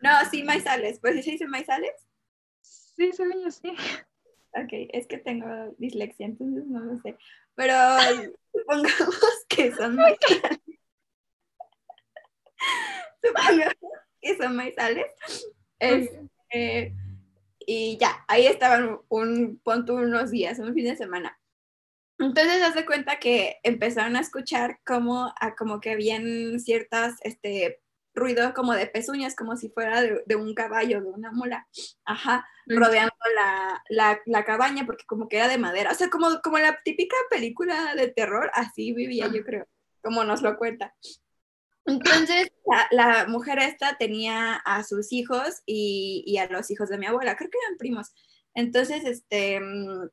no, sí, maizales. Pues sí se dice maizales. Sí, se ven así. Ok, es que tengo dislexia, entonces no lo sé. Pero supongamos que son maizales. Supongamos que son maizales. Este, y ya, ahí estaban un, pon tú unos días, un fin de semana. Entonces, haz de cuenta que empezaron a escuchar como, a, como que habían ciertas, este, ruido como de pezuñas, como si fuera de, de un caballo, de una mula, ajá, rodeando la, la, la cabaña, porque como que era de madera, o sea, como, como la típica película de terror, así vivía yo creo, como nos lo cuenta. Entonces, la, mujer esta tenía a sus hijos y, y a los hijos de mi abuela, creo que eran primos. Entonces, este, mm,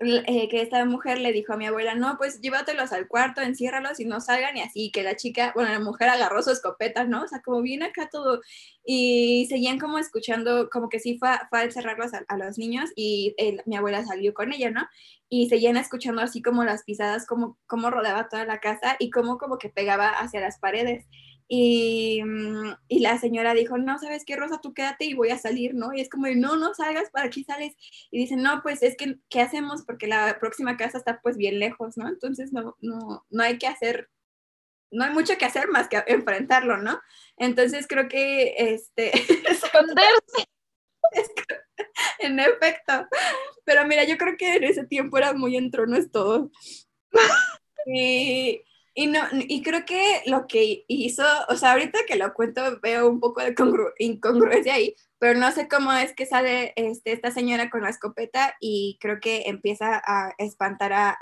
eh, que esta mujer le dijo a mi abuela, no, pues llévatelos al cuarto, enciérralos y no salgan y así, que la chica, bueno, la mujer agarró su escopeta, ¿no? O sea, como bien acá todo, y seguían como escuchando, como que sí fue, fue a encerrarlos a, a los niños y mi abuela salió con ella, ¿no? Y seguían escuchando así como las pisadas, como, como rodeaba toda la casa y como, como que pegaba hacia las paredes. Y, mm, y la señora dijo, no, ¿sabes qué, Rosa? Tú quédate y voy a salir, ¿no? Y es como, no, no salgas, ¿para qué sales? Y dicen, no, pues es que, ¿qué hacemos? Porque la próxima casa está pues bien lejos, ¿no? Entonces no, no, no hay que hacer, no hay mucho que hacer más que enfrentarlo, ¿no? Entonces creo que, este, Esconderse. en efecto, pero mira, yo creo que en ese tiempo era muy entronos todos. Y, y, no, y creo que lo que hizo, o sea, ahorita que lo cuento veo un poco de congru- incongruencia ahí, pero no sé cómo es que sale este, esta señora con la escopeta y creo que empieza a espantar a,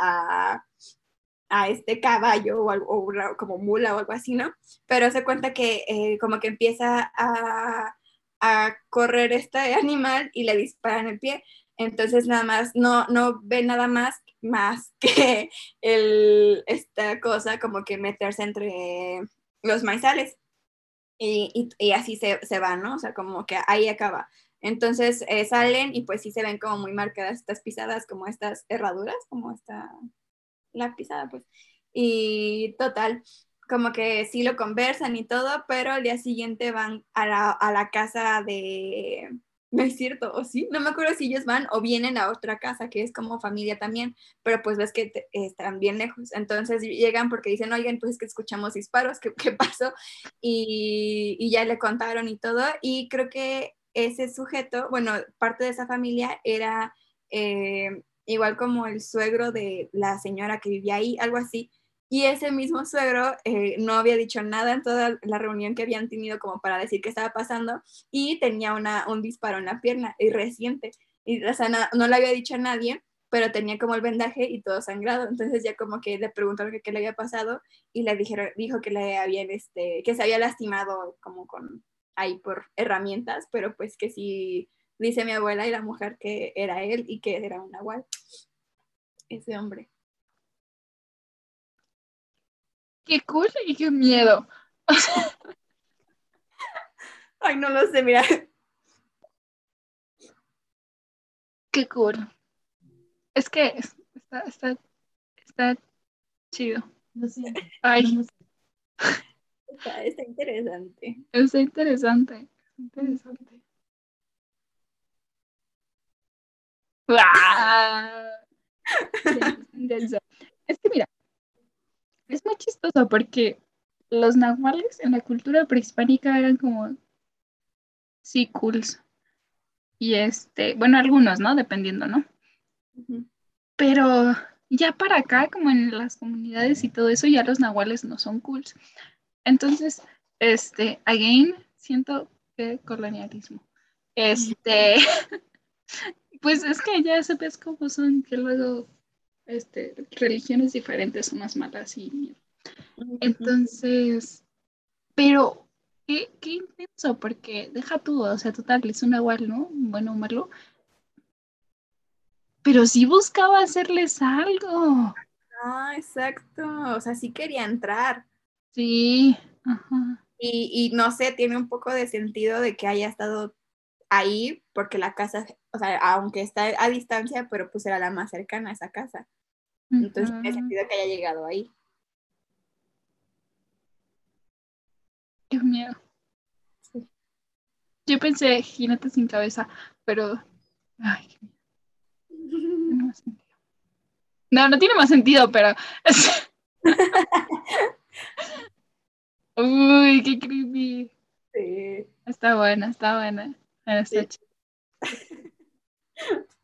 a, este caballo o, algo, como mula o algo así, ¿no? Pero se cuenta que eh, como que empieza a, a correr este animal y le dispara en el pie. Entonces nada más, no, no ve nada más más que el, esta cosa como que meterse entre los maizales. Y, y, así se, se va, ¿no? O sea, como que ahí acaba. Entonces eh, salen y pues sí se ven como muy marcadas estas pisadas, como estas herraduras, como esta, la pisada, pues. Y total, como que sí lo conversan y todo, pero al día siguiente van a la, a la casa de... No es cierto, o sí, no me acuerdo si ellos van o vienen a otra casa que es como familia también, pero pues ves que te- están bien lejos. Entonces llegan porque dicen, oigan, pues es que escuchamos disparos, ¿qué, qué pasó? Y, y ya le contaron y todo. Y creo que ese sujeto, bueno, parte de esa familia era eh, igual como el suegro de la señora que vivía ahí, algo así. Y ese mismo suegro eh, no había dicho nada en toda la reunión que habían tenido como para decir qué estaba pasando y tenía un disparo en la pierna y reciente. Y, o no, le había dicho a nadie, pero tenía como el vendaje y todo sangrado. Entonces ya como que le preguntaron que qué le había pasado y le dijo que le habían, este, que se había lastimado como con, ahí por herramientas, pero pues que sí dice mi abuela y la mujer que era él y que era un nahual, ese hombre. Qué cool y qué miedo. Ay, no lo sé, mira. Qué cool. Es que está, está, está chido. No sé. Ay, no sé. Está, está interesante. está interesante. Interesante. ¡Ah! Intenso. Es que mira, es muy chistoso porque los nahuales en la cultura prehispánica eran como sí cools. Y este, bueno, algunos, ¿no? Dependiendo, ¿no? Pero ya para acá, como en las comunidades y todo eso, ya los nahuales no son cools. Entonces, este, again, siento que colonialismo. Este, pues es que ya sabes cómo son, que luego, este, religiones diferentes son más malas y entonces, pero qué, qué intenso, porque deja tú, o sea, total, es un nahual, ¿no? Bueno o malo. Pero sí buscaba hacerles algo. Ah, exacto. O sea, sí quería entrar. Sí, ajá. Y, y no sé, tiene un poco de sentido de que haya estado ahí, porque la casa, o sea, aunque está a distancia, pero pues era la más cercana a esa casa. Entonces tiene Ujú. sentido que haya llegado ahí. Miedo. Sí. Yo pensé jinete sin cabeza, pero. Ay, qué. Tiene sentido. No, no tiene más sentido, pero. Uy, qué creepy. Sí. Está buena, está buena. Está Sí.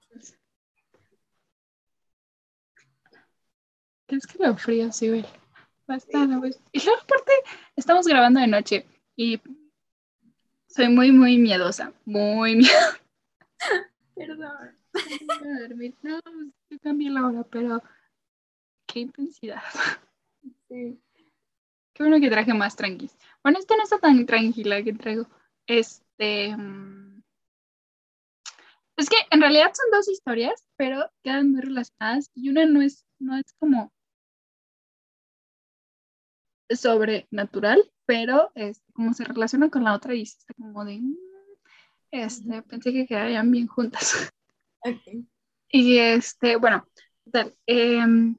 ¿Crees que lo frío sí, güey? Bastante. Y luego aparte, estamos grabando de noche y soy muy, muy miedosa. Muy miedosa. Perdón. dormir. No, pues, yo cambié la hora, pero qué intensidad. Sí. Qué bueno que traje más tranqui. Bueno, esta no está tan tranquila que traigo. Este. mm, Es que en realidad son dos historias, pero quedan muy relacionadas y una no es, no es como sobrenatural, pero es como se relaciona con la otra y está como de. mm, Este, pensé que quedarían bien juntas. Ok. Y este, bueno, total, em,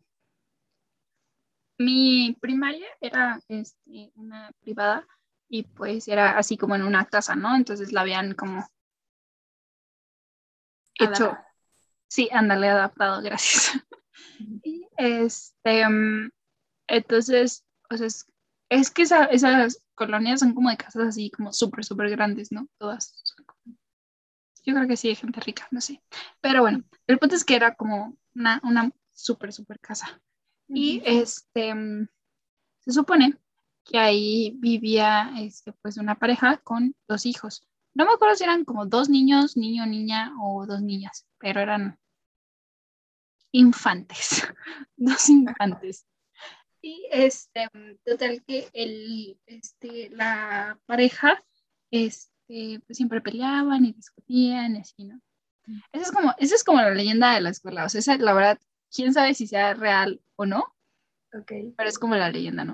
mi primaria era este, una privada y pues era así como en una casa, ¿no? Entonces la habían como hecho, Adaptado. sí, ándale, adaptado, gracias. Y este, mm, entonces, o sea, es, es que esa- esas colonias son como de casas así como súper, súper grandes, ¿no? Todas. son como- Yo creo que sí, hay gente rica, no sé. Pero bueno, el punto es que era como una, una súper, súper casa. Y Ujú. este, mm, se supone que ahí vivía este, pues una pareja con dos hijos. No me acuerdo si eran como dos niños, niño, niña o dos niñas, pero eran infantes, dos infantes. Y este, mm, total que el, este, la pareja, este, pues siempre peleaban y discutían y así, ¿no? Esa es como, esa es como la leyenda de la escuela, o sea, esa, la verdad, quién sabe si sea real o no, Ok. pero es como la leyenda, ¿no?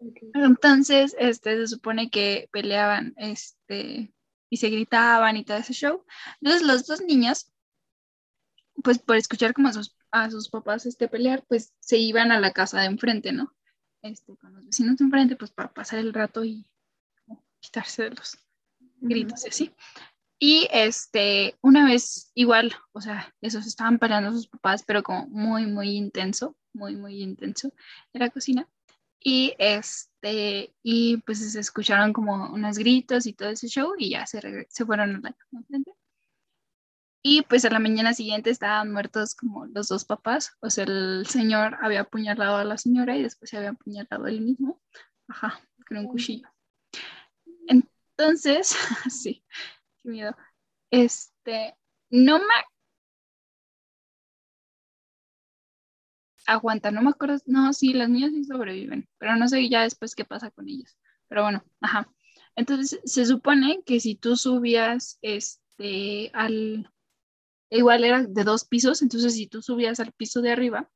ok. Entonces, este, se supone que peleaban, este, y se gritaban y todo ese show. Entonces, los dos niños, pues por escuchar como a sus, a sus papás este, pelear, pues se iban a la casa de enfrente, ¿no? Este, con los vecinos de enfrente, pues para pasar el rato y quitarse de los gritos y así. Y este, una vez igual, o sea, esos estaban peleando sus papás, pero como muy, muy intenso, muy, muy intenso en la cocina. Y este, y pues se escucharon como unos gritos y todo ese show y ya se, se fueron a la casa de enfrente. Y pues a la mañana siguiente estaban muertos como los dos papás. O sea, el señor había apuñalado a la señora y después se había apuñalado él mismo. Ajá, con un cuchillo. Entonces, sí, qué miedo. Este, no me aguanta, no me acuerdo. No, sí, las niñas sí sobreviven, pero no sé ya después qué pasa con ellas. Pero bueno, ajá. Entonces, se supone que si tú subías este al igual era de dos pisos, entonces si tú subías al piso de arriba,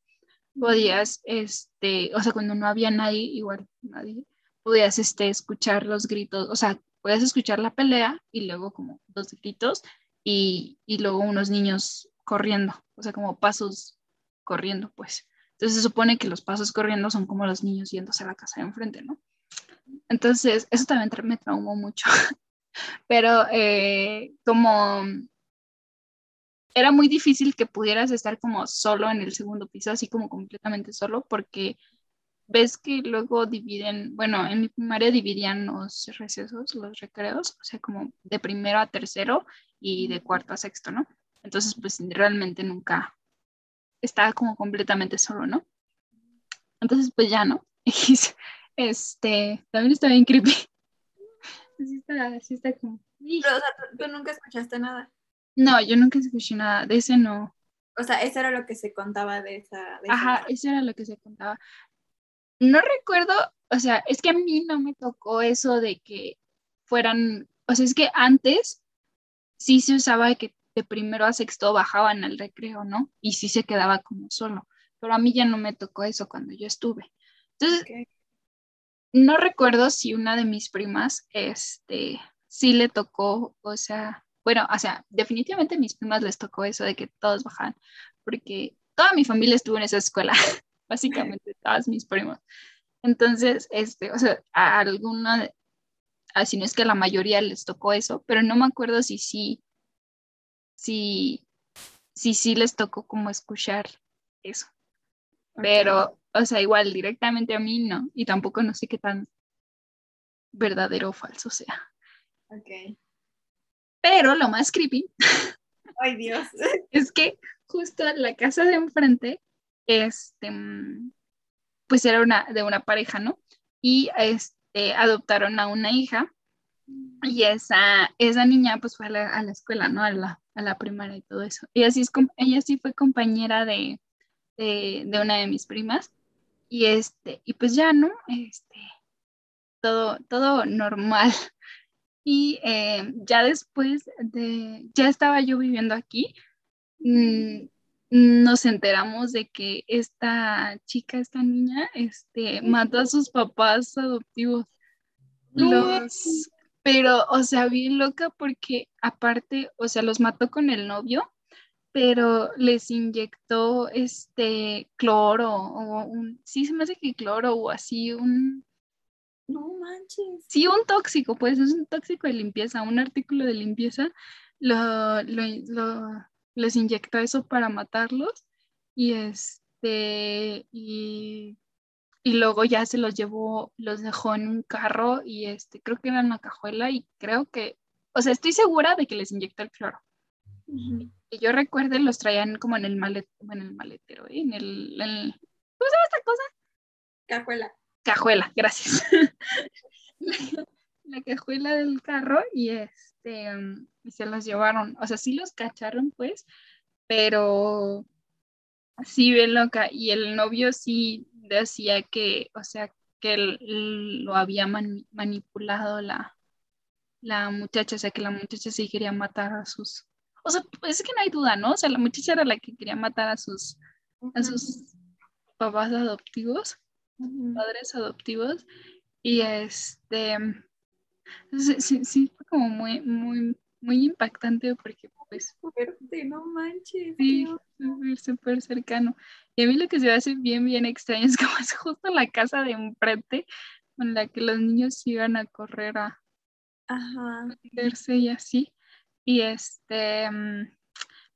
podías este, o sea, cuando no había nadie, igual nadie, podías este escuchar los gritos, o sea, podías escuchar la pelea y luego como dos gritos y, y luego unos niños corriendo, o sea, como pasos corriendo, pues. Entonces se supone que los pasos corriendo son como los niños yéndose a la casa de enfrente, ¿no? Entonces, eso también me traumó mucho. Pero eh, como era muy difícil que pudieras estar como solo en el segundo piso, así como completamente solo, porque ves que luego dividen, bueno, en mi primaria dividían los recesos, los recreos, o sea, como de primero a tercero y de cuarto a sexto, ¿no? Entonces, pues realmente nunca estaba como completamente solo, ¿no? Entonces, pues ya, ¿no? este, también está bien creepy. Sí está, sí está como... Pero, o sea, ¿tú, nunca escuchaste nada. No, yo nunca escuché nada, de ese no. O sea, eso era lo que se contaba de esa. Ajá, eso era lo que se contaba. No recuerdo, o sea, es que a mí no me tocó eso de que fueran, o sea, es que antes sí se usaba que de primero a sexto bajaban al recreo, ¿no? Y sí se quedaba como solo, pero a mí ya no me tocó eso cuando yo estuve. Entonces, no recuerdo si una de mis primas, este, sí le tocó, o sea, bueno, o sea, definitivamente a mis primas les tocó eso de que todos bajaban, porque toda mi familia estuvo en esa escuela, básicamente todas mis primos. Entonces, este, o sea, a alguna, así no es que a la mayoría les tocó eso, pero no me acuerdo si sí, si, si sí les tocó como escuchar eso. Pero, o sea, igual directamente a mí no, y tampoco no sé qué tan verdadero o falso sea. Ok. Pero lo más creepy. Ay, Dios. Es que justo la casa de enfrente, este, pues era una, de una pareja, ¿no? Y este, adoptaron a una hija y esa, esa niña pues fue a la, escuela, ¿no? A la, a la, primaria y todo eso. Y así es, ella sí fue compañera de, de, de, una de mis primas. Y este, y pues ya, ¿no? Este, todo, todo normal. Y eh, ya después de, ya estaba yo viviendo aquí, mm, nos enteramos de que esta chica, esta niña, este, mató a sus papás adoptivos. Los, pero, o sea, bien loca porque aparte, o sea, los mató con el novio, pero les inyectó este cloro o un, sí se me hace que cloro o así, un, no manches. Sí, un tóxico, pues es un tóxico de limpieza, un artículo de limpieza. Lo, les inyectó eso para matarlos y este y, luego ya se los llevó, los dejó en un carro y este creo que era una cajuela y creo que, o sea, estoy segura de que les inyectó el cloro. Y yo recuerdo los traían como en el malet, en el maletero, ¿eh? en el, ¿cómo se llama esta cosa? Cajuela cajuela, gracias. la, cajuela del carro y este y se los llevaron, o sea, sí los cacharon pues, pero sí ve loca y el novio sí decía que, o sea, que lo había manipulado la, la muchacha, o sea, que la muchacha sí quería matar a sus, o sea, es que no hay duda, ¿no? O sea, la muchacha era la que quería matar a sus, a sus papás adoptivos padres adoptivos y este sí, sí, fue como muy, muy, muy impactante porque pues fuerte, no manches. Sí, súper, cercano. Y a mí lo que se me hace bien, bien extraño es como es justo la casa de enfrente con la que los niños iban a correr a, Ajá. verse y así. Y este, mm,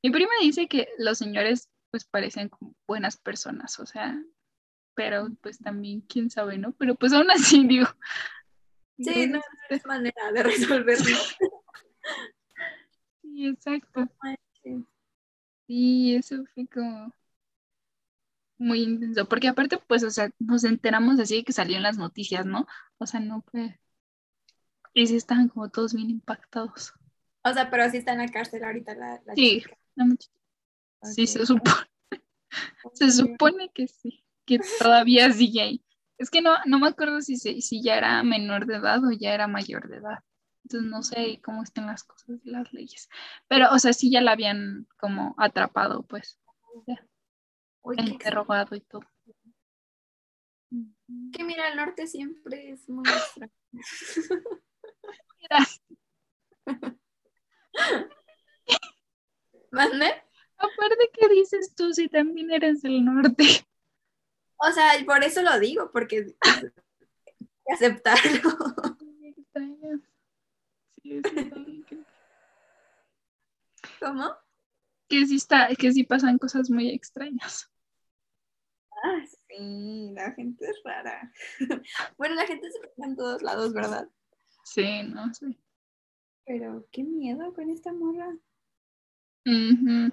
mi prima dice que los señores pues parecen como buenas personas, o sea, pero pues también quién sabe, ¿no? Pero pues aún así digo. Sí, no, es manera de resolverlo. sí, exacto. Sí, eso fue como muy intenso, porque aparte, pues, o sea, nos enteramos así de que salió en las noticias, ¿no? O sea, no fue... Y sí estaban como todos bien impactados. O sea, pero sí está en la cárcel ahorita la, la sí, chica. Sí, se supone. se supone que sí que todavía sigue ahí. Es que no, no me acuerdo si, si ya era menor de edad o ya era mayor de edad. Entonces no sé cómo están las cosas las leyes. Pero, o sea, sí ya la habían como atrapado, pues, qué interrogado y todo. Que mira, el norte siempre es muy extraño. Mira, ¿Mande? aparte, ¿qué dices tú si también eres del norte? O sea, por eso lo digo, porque hay que aceptarlo. Sí, sí, ¿Cómo? que sí está, que sí pasan cosas muy extrañas. Ah, sí, la gente es rara. Bueno, la gente se pasa en todos lados, ¿verdad? Sí, no sé. Pero qué miedo con esta morra. Ujú.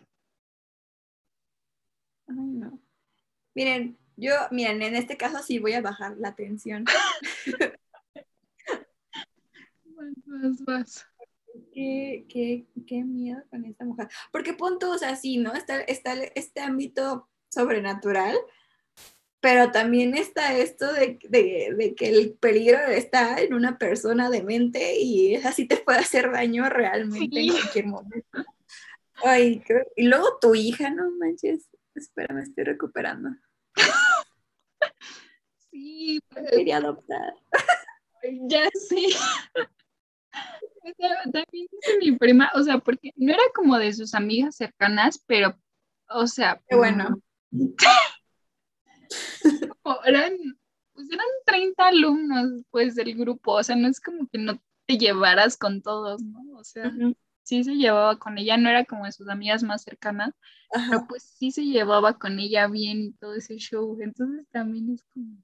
Ay, no. Miren, yo, miren, en este caso sí voy a bajar la tensión. Vas, vas, vas. Qué, qué, qué miedo con esta mujer. Porque punto, o sea, sí, ¿no? Está, está este ámbito sobrenatural, pero también está esto de, de- de que el peligro está en una persona demente y así te puede hacer daño realmente en Sí. cualquier momento. Ay, y luego tu hija, no manches. Espera, me estoy recuperando. Sí, pues, Quería adoptar. ya sí. También dice mi prima, o sea, porque no era como de sus amigas cercanas, pero, o sea, Qué bueno. eran, pues eran 30 alumnos, pues, del grupo, o sea, no es como que no te llevaras con todos, ¿no? O sea, sí se llevaba con ella, no era como de sus amigas más cercanas, Ajá. pero pues sí se llevaba con ella bien y todo ese show, entonces también es como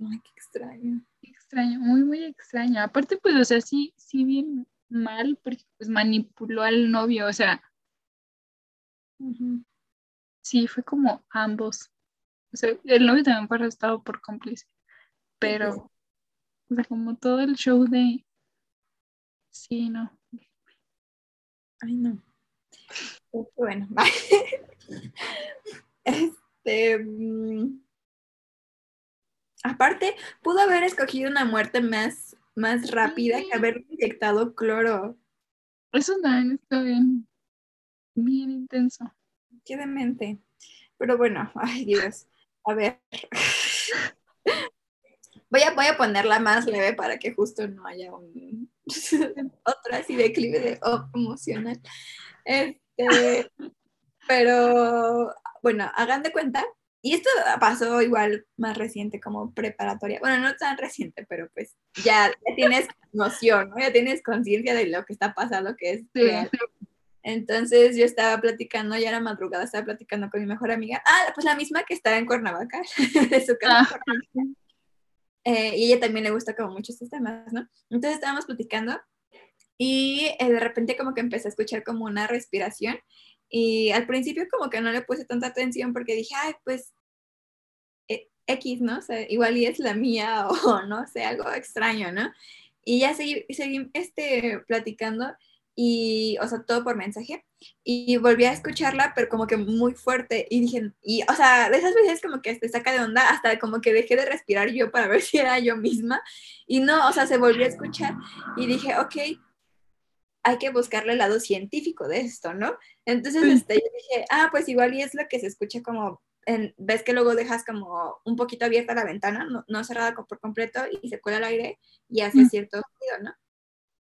Ay, qué extraño. extraño, muy, muy extraño. Aparte, pues, o sea, sí, sí bien mal, porque pues manipuló al novio, o sea, sí, fue como ambos. O sea, el novio también fue arrestado por cómplice, pero, o sea, como todo el show de, sí, no. Ay, no. Bueno, este. Aparte, pudo haber escogido una muerte más, más rápida que haber inyectado cloro. Eso también está bien, bien intenso. Qué demente. Pero bueno, ay Dios. A ver. Voy a, voy a ponerla más leve para que justo no haya un otro así declive de oh, emocional. Este, pero bueno, hagan de cuenta. Y esto pasó igual más reciente, como preparatoria. Bueno, no tan reciente, pero pues ya, ya tienes noción, ¿no? Ya tienes conciencia de lo que está pasando, que es Sí. real. Entonces yo estaba platicando, ya era madrugada, estaba platicando con mi mejor amiga. Ah, pues la misma que está en Cuernavaca, de su casa. Ah. Eh, y ella también le gusta como mucho estos temas, ¿no? Entonces estábamos platicando y eh, de repente como que empecé a escuchar como una respiración y al principio como que no le puse tanta atención porque dije, ay, pues eh, X, ¿no? O igual y es la mía o no sé, algo extraño, ¿no? Y ya seguí, seguí este, platicando y, o sea, todo por mensaje y volví a escucharla, pero como que muy fuerte y dije, y, o sea, de esas veces como que te saca de onda, hasta como que dejé de respirar yo para ver si era yo misma y no, o sea, se volvió a escuchar y dije, ok, hay que buscarle el lado científico de esto, ¿no? Entonces, Sí. este, yo dije, ah, pues igual y es lo que se escucha como, en- ves que luego dejas como un poquito abierta la ventana, no, no cerrada por completo y se cuela el aire y hace Mm. cierto ruido, ¿no?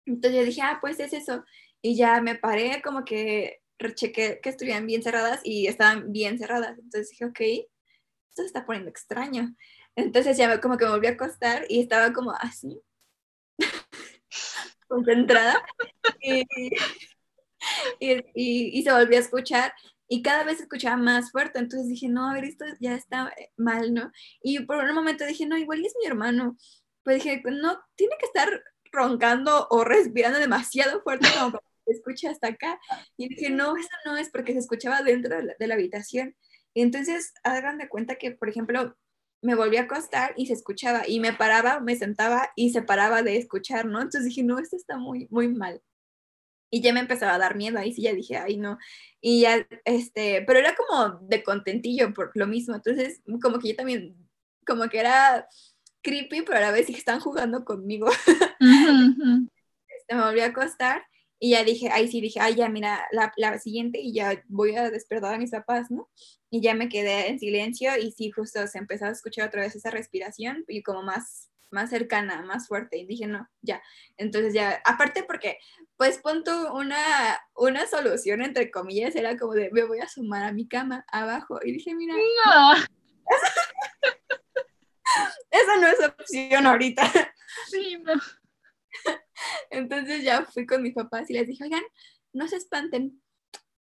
Entonces yo dije, ah, pues es eso. Y ya me paré como que rechequé que estuvieran bien cerradas y estaban bien cerradas. Entonces dije, ok, esto se está poniendo extraño. Entonces ya me- como que me volví a acostar y estaba como así, concentrada. Y, y, se volvió a escuchar y cada vez escuchaba más fuerte. Entonces dije, no, a ver, esto ya está mal, ¿no? Y por un momento dije, no, igual es mi hermano. Pues dije, no, tiene que estar roncando o respirando demasiado fuerte como se escuche hasta acá. Y dije, no, eso no es porque se escuchaba dentro de la, habitación. Entonces hagan de cuenta que, por ejemplo, me volví a acostar y se escuchaba y me paraba, me sentaba y se paraba de escuchar, ¿no? Entonces dije, no, esto está muy, muy mal. Y ya me empezaba a dar miedo, ahí sí ya dije, ay no. Y ya, este, pero era como de contentillo por lo mismo, entonces como que yo también como que era creepy, pero a la vez sí que están jugando conmigo. Ujú, ujú. Este, me volví a acostar y ya dije, ahí sí dije, ay, ya mira, la, la siguiente y ya voy a despertar a mis papás, ¿no? Y ya me quedé en silencio y sí, justo se empezó a escuchar otra vez esa respiración y como más, más cercana, más fuerte. Y dije, no, ya. Entonces ya, aparte porque, pues pon tú una, una solución, entre comillas, era como de, me voy a sumar a mi cama abajo. Y dije, mira, No, esa no es opción ahorita. sí, no. Entonces ya fui con mis papás y les dije, oigan, no se espanten,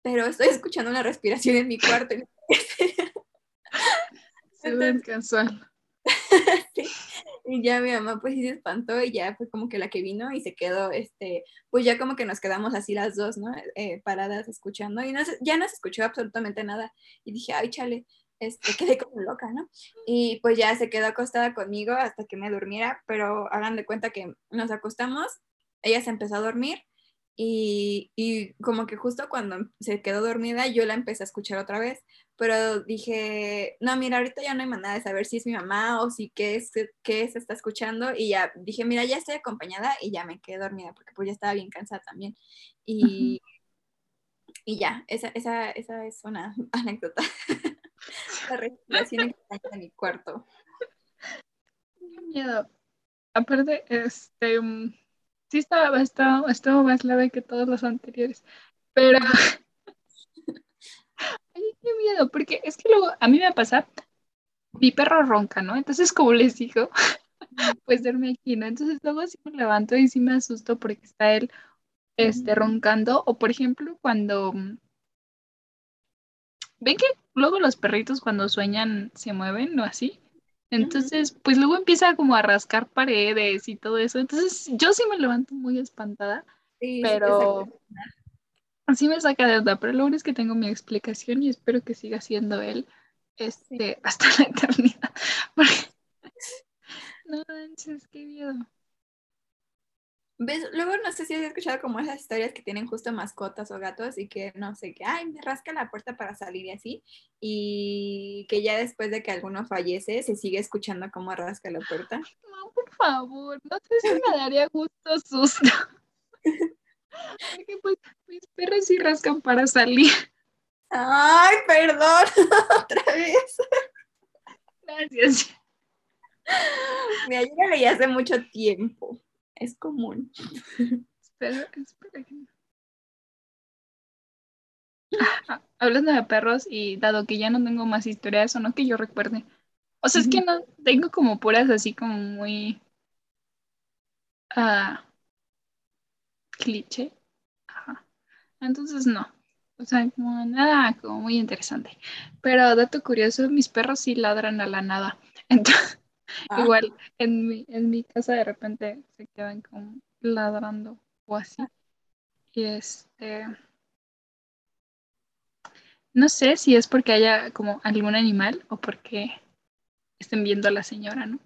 pero estoy escuchando una respiración en mi cuarto. Se casual. Sí. Y ya mi mamá pues sí se espantó y ya fue como que la que vino y se quedó, este, pues ya como que nos quedamos así las dos, ¿no? Eh, paradas escuchando y no ya no se escuchó absolutamente nada. Y dije, ay, chale, este, quedé como loca, ¿no? Y pues ya se quedó acostada conmigo hasta que me durmiera, pero hagan de cuenta que nos acostamos, ella se empezó a dormir y, y como que justo cuando se quedó dormida yo la empecé a escuchar otra vez, pero dije, no, mira, ahorita ya no hay manera de saber si es mi mamá o si qué es, qué se está escuchando y ya dije, mira, ya estoy acompañada y ya me quedé dormida porque pues ya estaba bien cansada también. Y, y ya, esa, esa, esa es una anécdota. La respiración extraña de mi cuarto. Qué miedo. Aparte, este, mm, sí estaba, estaba, estaba más leve que todos los anteriores, pero, ay, qué miedo, porque es que luego a mí me pasa, mi perro ronca, ¿no? Entonces, como les digo, pues duerme aquí, ¿no? Entonces luego sí me levanto y sí me asusto porque está él, este, roncando, o por ejemplo, cuando, mm, ven que luego los perritos cuando sueñan se mueven o así. Entonces, pues luego empieza como a rascar paredes y todo eso. Entonces, yo sí me levanto muy espantada, Sí, pero así me saca de onda. Pero lo bueno es que tengo mi explicación y espero que siga siendo él este, hasta la eternidad. Porque- No manches, qué miedo. ¿Ves? Luego no sé si has escuchado como esas historias que tienen justo mascotas o gatos y que no sé, que, ay, me rasca la puerta para salir y así, y que ya después de que alguno fallece se sigue escuchando cómo rasca la puerta. No, por favor, no sé si me daría gusto susto. Porque pues mis perros sí rascan para salir. Ay, perdón, otra vez. Gracias. Mira, yo la leí hace mucho tiempo. Es común. Que no. Ah, hablando de perros y dado que ya no tengo más historias o no que yo recuerde. O sea, es que no tengo como puras así como muy ah, cliché. Ajá. Entonces no. O sea, como nada como muy interesante. Pero dato curioso, mis perros sí ladran a la nada. Entonces, Ah, igual en mi, en mi casa de repente se quedan como ladrando o así. Y este, no sé si es porque haya como algún animal o porque estén viendo a la señora, ¿no?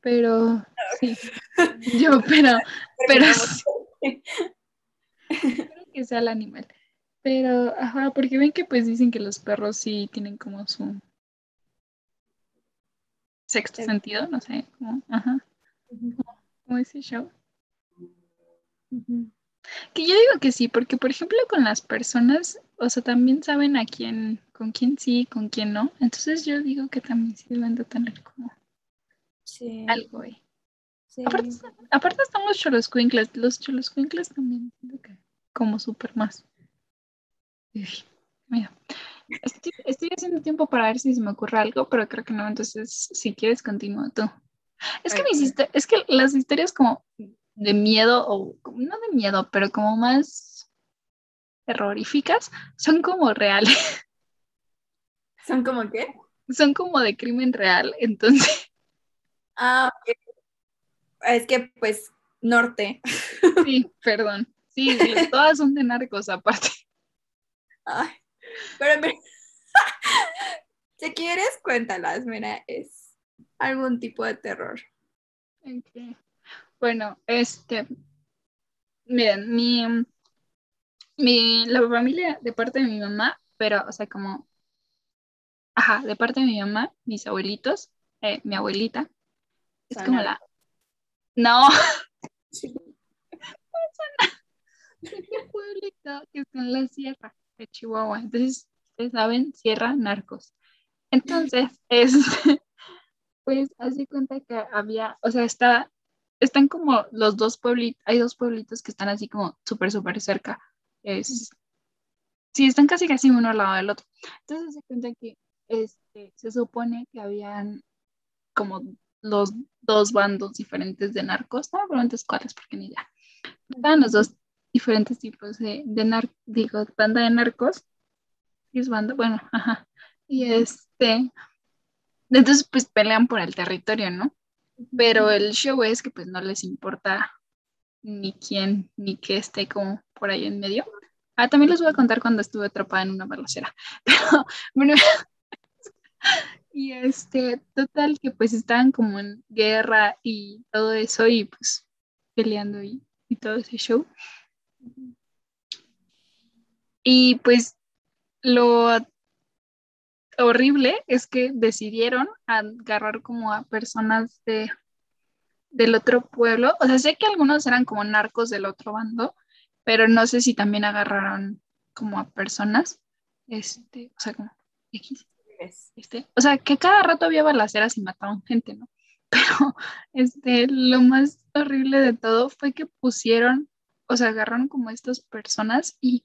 Pero sí, yo, pero, pero sí, creo que sea el animal. Pero, ajá, porque ven que pues dicen que los perros sí tienen como su sexto Sí. sentido, no sé, como, ajá, como ese show. Que yo digo que sí, porque por ejemplo con las personas, o sea, también saben a quién, con quién sí, con quién no. Entonces yo digo que también sí deben de tener como Sí, algo ahí. sí. Aparte, aparte están los choloscuincles, los choloscuincles también como súper más. Mira, estoy, estoy haciendo tiempo para ver si se me ocurre algo, pero creo que no, entonces si quieres continúa tú. Es que mis histo- es que las historias como de miedo, o no de miedo, pero como más terroríficas, son como reales, ¿Son como qué? son como de crimen real, entonces Ah, ok. Es que pues norte. sí, perdón. Sí, todas son de narcos aparte. Ay, pero mira, si quieres, cuéntalas, mira, es algún tipo de terror. Bueno, este, miren, mi, mi, la familia de parte de mi mamá, pero, o sea, como, ajá, de parte de mi mamá, mis abuelitos, eh, mi abuelita. Es como la... No. un pueblito que está en la sierra de Chihuahua. Entonces, ustedes saben, Sierra Narcos. Entonces, este, pues, hace cuenta que había, o sea, está, están como los dos pueblitos, hay dos pueblitos que están así como súper, súper cerca. Es, sí, están casi, casi uno al lado del otro. Entonces, se cuenta que este, se supone que habían como los dos bandos diferentes de narcos, no me preguntes cuáles porque ni idea. Estaban los dos diferentes tipos de, de nar digo, banda de narcos. ¿Sí es banda? Bueno, ajá. Y este, entonces pues pelean por el territorio, ¿no? Pero el show es que pues no les importa ni quién, ni que esté como por ahí en medio. Ah, también les voy a contar cuando estuve atrapada en una balacera. Pero, bueno, y este, total que pues estaban como en guerra y todo eso y pues peleando y, y todo ese show. Y pues lo horrible es que decidieron agarrar como a personas de, del otro pueblo. O sea, sé que algunos eran como narcos del otro bando, pero no sé si también agarraron como a personas. Este, o sea, como X. Este, o sea, que cada rato había balaceras y mataban gente, ¿no? Pero este, lo más horrible de todo fue que pusieron, o sea, agarraron como estas personas y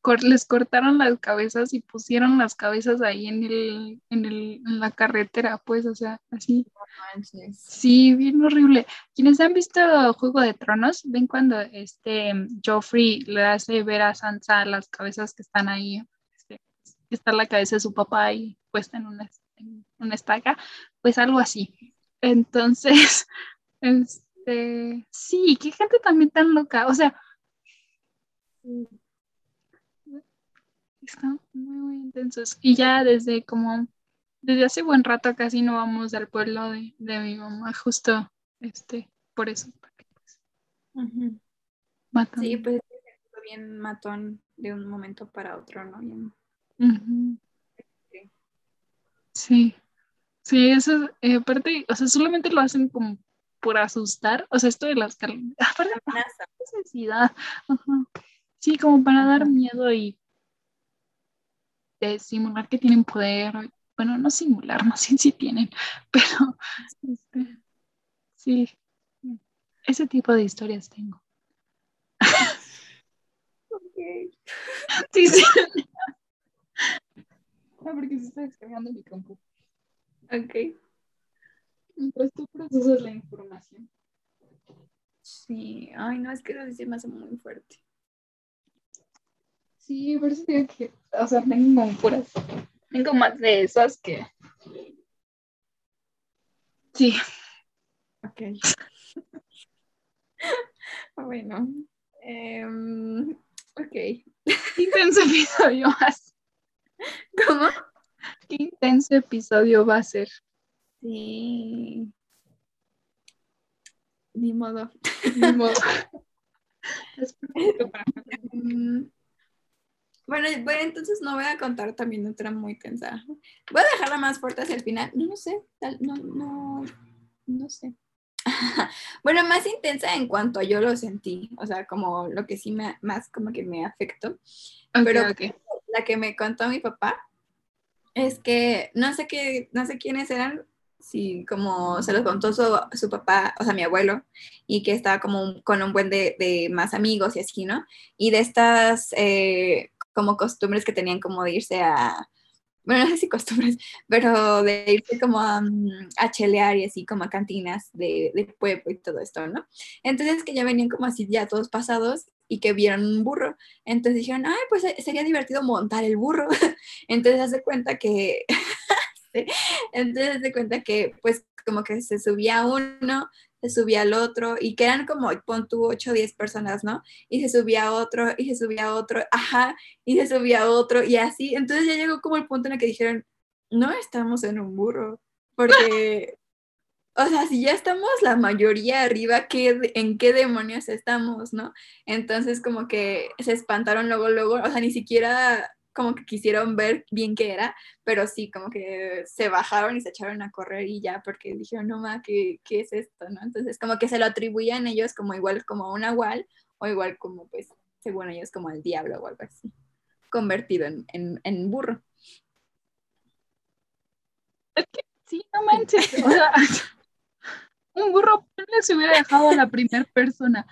cor- les cortaron las cabezas y pusieron las cabezas ahí en el, en el, en la carretera, pues, o sea, así. Sí, bien horrible. Quienes han visto Juego de Tronos, ven cuando este Joffrey le hace ver a Sansa las cabezas que están ahí, este, está la cabeza de su papá ahí puesta en una, en una estaca, pues algo así. Entonces, este, sí, qué gente también tan loca. O sea, están muy, muy intensos. Y ya desde como, desde hace buen rato casi no vamos al pueblo de, de mi mamá, justo este, por eso. pues, Ujú. matan. Sí, pues bien matón de un momento para otro, ¿no? Bien-. Sí, sí, eso, eh, aparte, o sea, solamente lo hacen como por asustar, o sea, esto de las cal- aparte, amenaza. necesidad, ajá. Sí, como para dar miedo y de simular que tienen poder, bueno, no simular, más bien sí tienen, pero este, sí, ese tipo de historias tengo. Sí, sí. No, porque se está descargando mi compu. Ok. Entonces tú procesas la información. Sí, ay, no, es que eso sí me hace muy fuerte. Sí, por eso digo que, o sea, tengo puras, tengo más de esas que... Sí, Ok. bueno. em, ok. qué intenso episodio ser. ¿Cómo? Qué intenso episodio va a ser. Sí. Ni modo. Ni modo. Es perfecto para Mm, Bueno, bueno, entonces no voy a contar también otra muy tensa. Voy a dejarla más fuerte hacia el final. No, no sé, tal- no, no, no sé. Bueno, más intensa en cuanto a yo lo sentí, o sea, como lo que sí me, más como que me afectó. Pero-. La que me contó mi papá es que no sé qué, no sé quiénes eran, si como se los contó su, su papá, o sea, mi abuelo, y que estaba como con un buen de, de más amigos y así, ¿no? Y de estas eh, como costumbres que tenían como de irse a, bueno, no sé si costumbres, pero de irse como a, mm, a chelear y así como a cantinas de, de pueblo y todo esto, ¿no? Entonces que ya venían como así ya todos pasados y que vieron un burro. Entonces dijeron, ay, pues eh, sería divertido montar el burro. Entonces hace cuenta que, entonces hace cuenta que pues como que se subía uno, se subía al otro y que eran como, pon tú 8 o 10 personas, ¿no? Y se subía otro y se subía otro, ajá, y se subía otro y así. Entonces ya llegó como el punto en el que dijeron, no estamos en un burro, porque, o sea, si ya estamos la mayoría arriba, ¿qué, ¿en qué demonios estamos, no? Entonces como que se espantaron luego, luego, o sea, ni siquiera como que quisieron ver bien qué era, pero sí, como que se bajaron y se echaron a correr y ya, porque dijeron, no ma, ¿qué, ¿qué, es esto? ¿no? Entonces, como que se lo atribuían ellos como igual como un agual, o igual como, pues, según ellos, como el diablo o algo así, convertido en, en, en burro. Es que sí, no manches. O sea, un burro se hubiera dejado a la primera persona.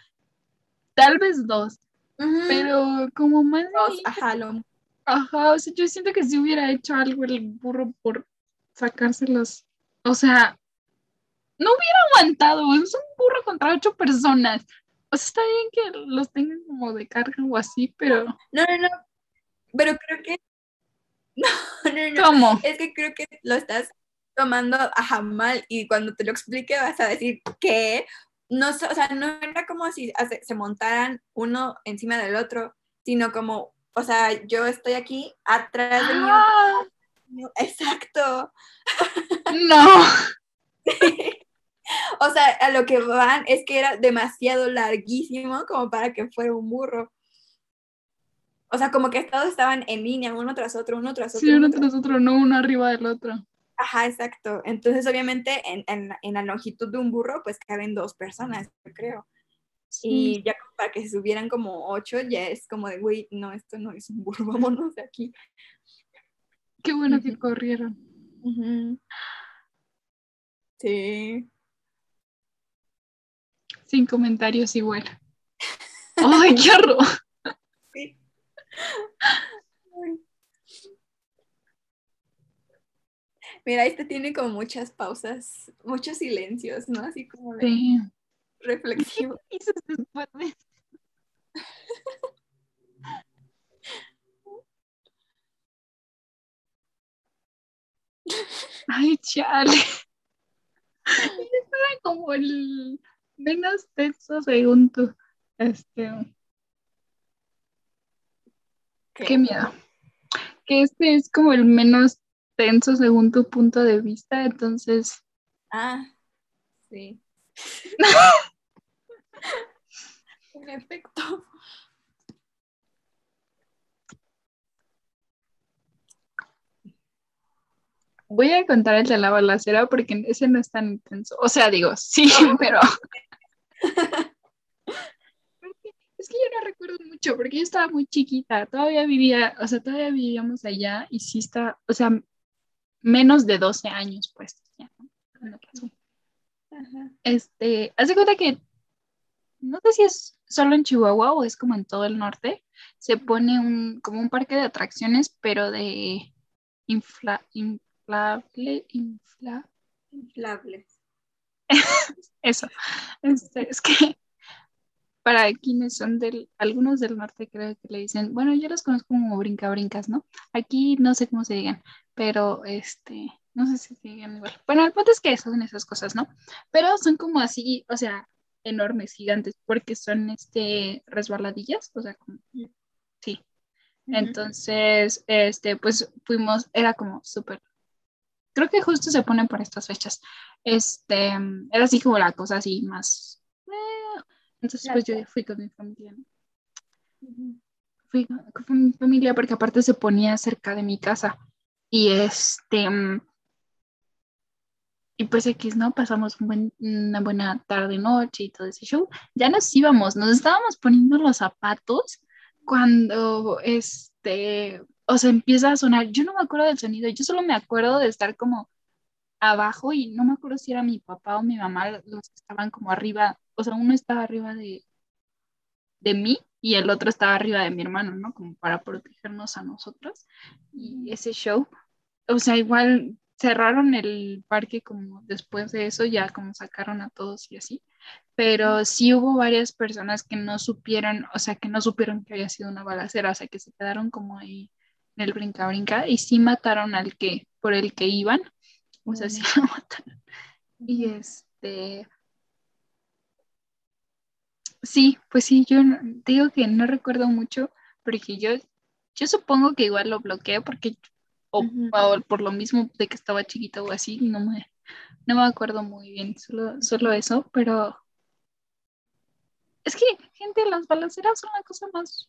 Tal vez dos. Pero como más. Dos, ajá, lo... Ajá, o sea, yo siento que si hubiera hecho algo el burro por sacárselos. O sea, no hubiera aguantado. Es un burro contra ocho personas. O sea, está bien que los tengan como de carga o así, pero. No, no, no. Pero creo que. No, no, no. ¿Cómo? Es que creo que lo estás tomando a mal y cuando te lo explique vas a decir que no, o sea, no era como si se montaran uno encima del otro, sino como, o sea, yo estoy aquí atrás de mí. Exacto. No. o sea, a lo que van es que era demasiado larguísimo como para que fuera un burro. O sea, como que todos estaban en línea, uno tras otro, uno tras otro. Sí, uno tras otro, no uno arriba del otro. Ajá, exacto. Entonces, obviamente, en, en, la longitud de un burro, pues caben dos personas, yo creo. Y ya para que subieran como ocho, ya es como de, güey, no, esto no es un burro, vámonos de aquí. Qué bueno que corrieron. Sí. Sin comentarios igual. ¡Ay, qué horror! Sí. Mira, este tiene como muchas pausas, muchos silencios, ¿no? Así como de sí. reflexivo. Ay, chale. Era como el menos tenso según tú. Este. ¿Qué? Qué miedo. Que este es como el menos tenso según tu punto de vista, entonces. Ah, sí. en efecto. Voy a contar el de la balacera porque ese no es tan intenso. O sea, digo, sí, pero. es que yo no recuerdo mucho porque yo estaba muy chiquita. Todavía vivía, o sea, todavía vivíamos allá y sí está, o sea, menos de 12 años, pues. Este, hace cuenta que no sé si es solo en Chihuahua o es como en todo el norte, se pone un, como un parque de atracciones, pero de infla, inflable, infla, inflables. Eso. Este, es que para quienes son del, algunos del norte creo que le dicen, bueno, yo los conozco como brinca brincas, ¿no? Aquí no sé cómo se digan, pero este, no sé si se digan igual. Bueno, el punto es que son esas cosas, ¿no? Pero son como así, o sea, enormes, gigantes, porque son este resbaladillas, o sea, como, sí. Entonces, este, pues fuimos, era como súper, creo que justo se ponen por estas fechas. Este, era así como la cosa así más entonces, pues yo fui con mi familia. Fui con mi familia porque aparte se ponía cerca de mi casa. Y este. Y pues X, ¿no? Pasamos una buena tarde, noche y todo ese show. Ya nos íbamos, nos estábamos poniendo los zapatos cuando este. O sea, empieza a sonar. Yo no me acuerdo del sonido, yo solo me acuerdo de estar como abajo y no me acuerdo si era mi papá o mi mamá los que estaban como arriba o sea, uno estaba arriba de, de mí y el otro estaba arriba de mi hermano, ¿no? Como para protegernos a nosotros. Y ese show, o sea, igual cerraron el parque como después de eso, ya como sacaron a todos y así. Pero sí hubo varias personas que no supieron, o sea, que no supieron que había sido una balacera, o sea, que se quedaron como ahí en el brinca-brinca y sí mataron al que, por el que iban, o sea, sí lo mataron. Y este, Sí, pues sí, yo digo que no recuerdo mucho porque yo, yo supongo que igual lo bloqueé porque, o, por lo mismo de que estaba chiquita o así, no me, no me acuerdo muy bien, solo, solo eso, pero es que, gente, las balaceras son la cosa más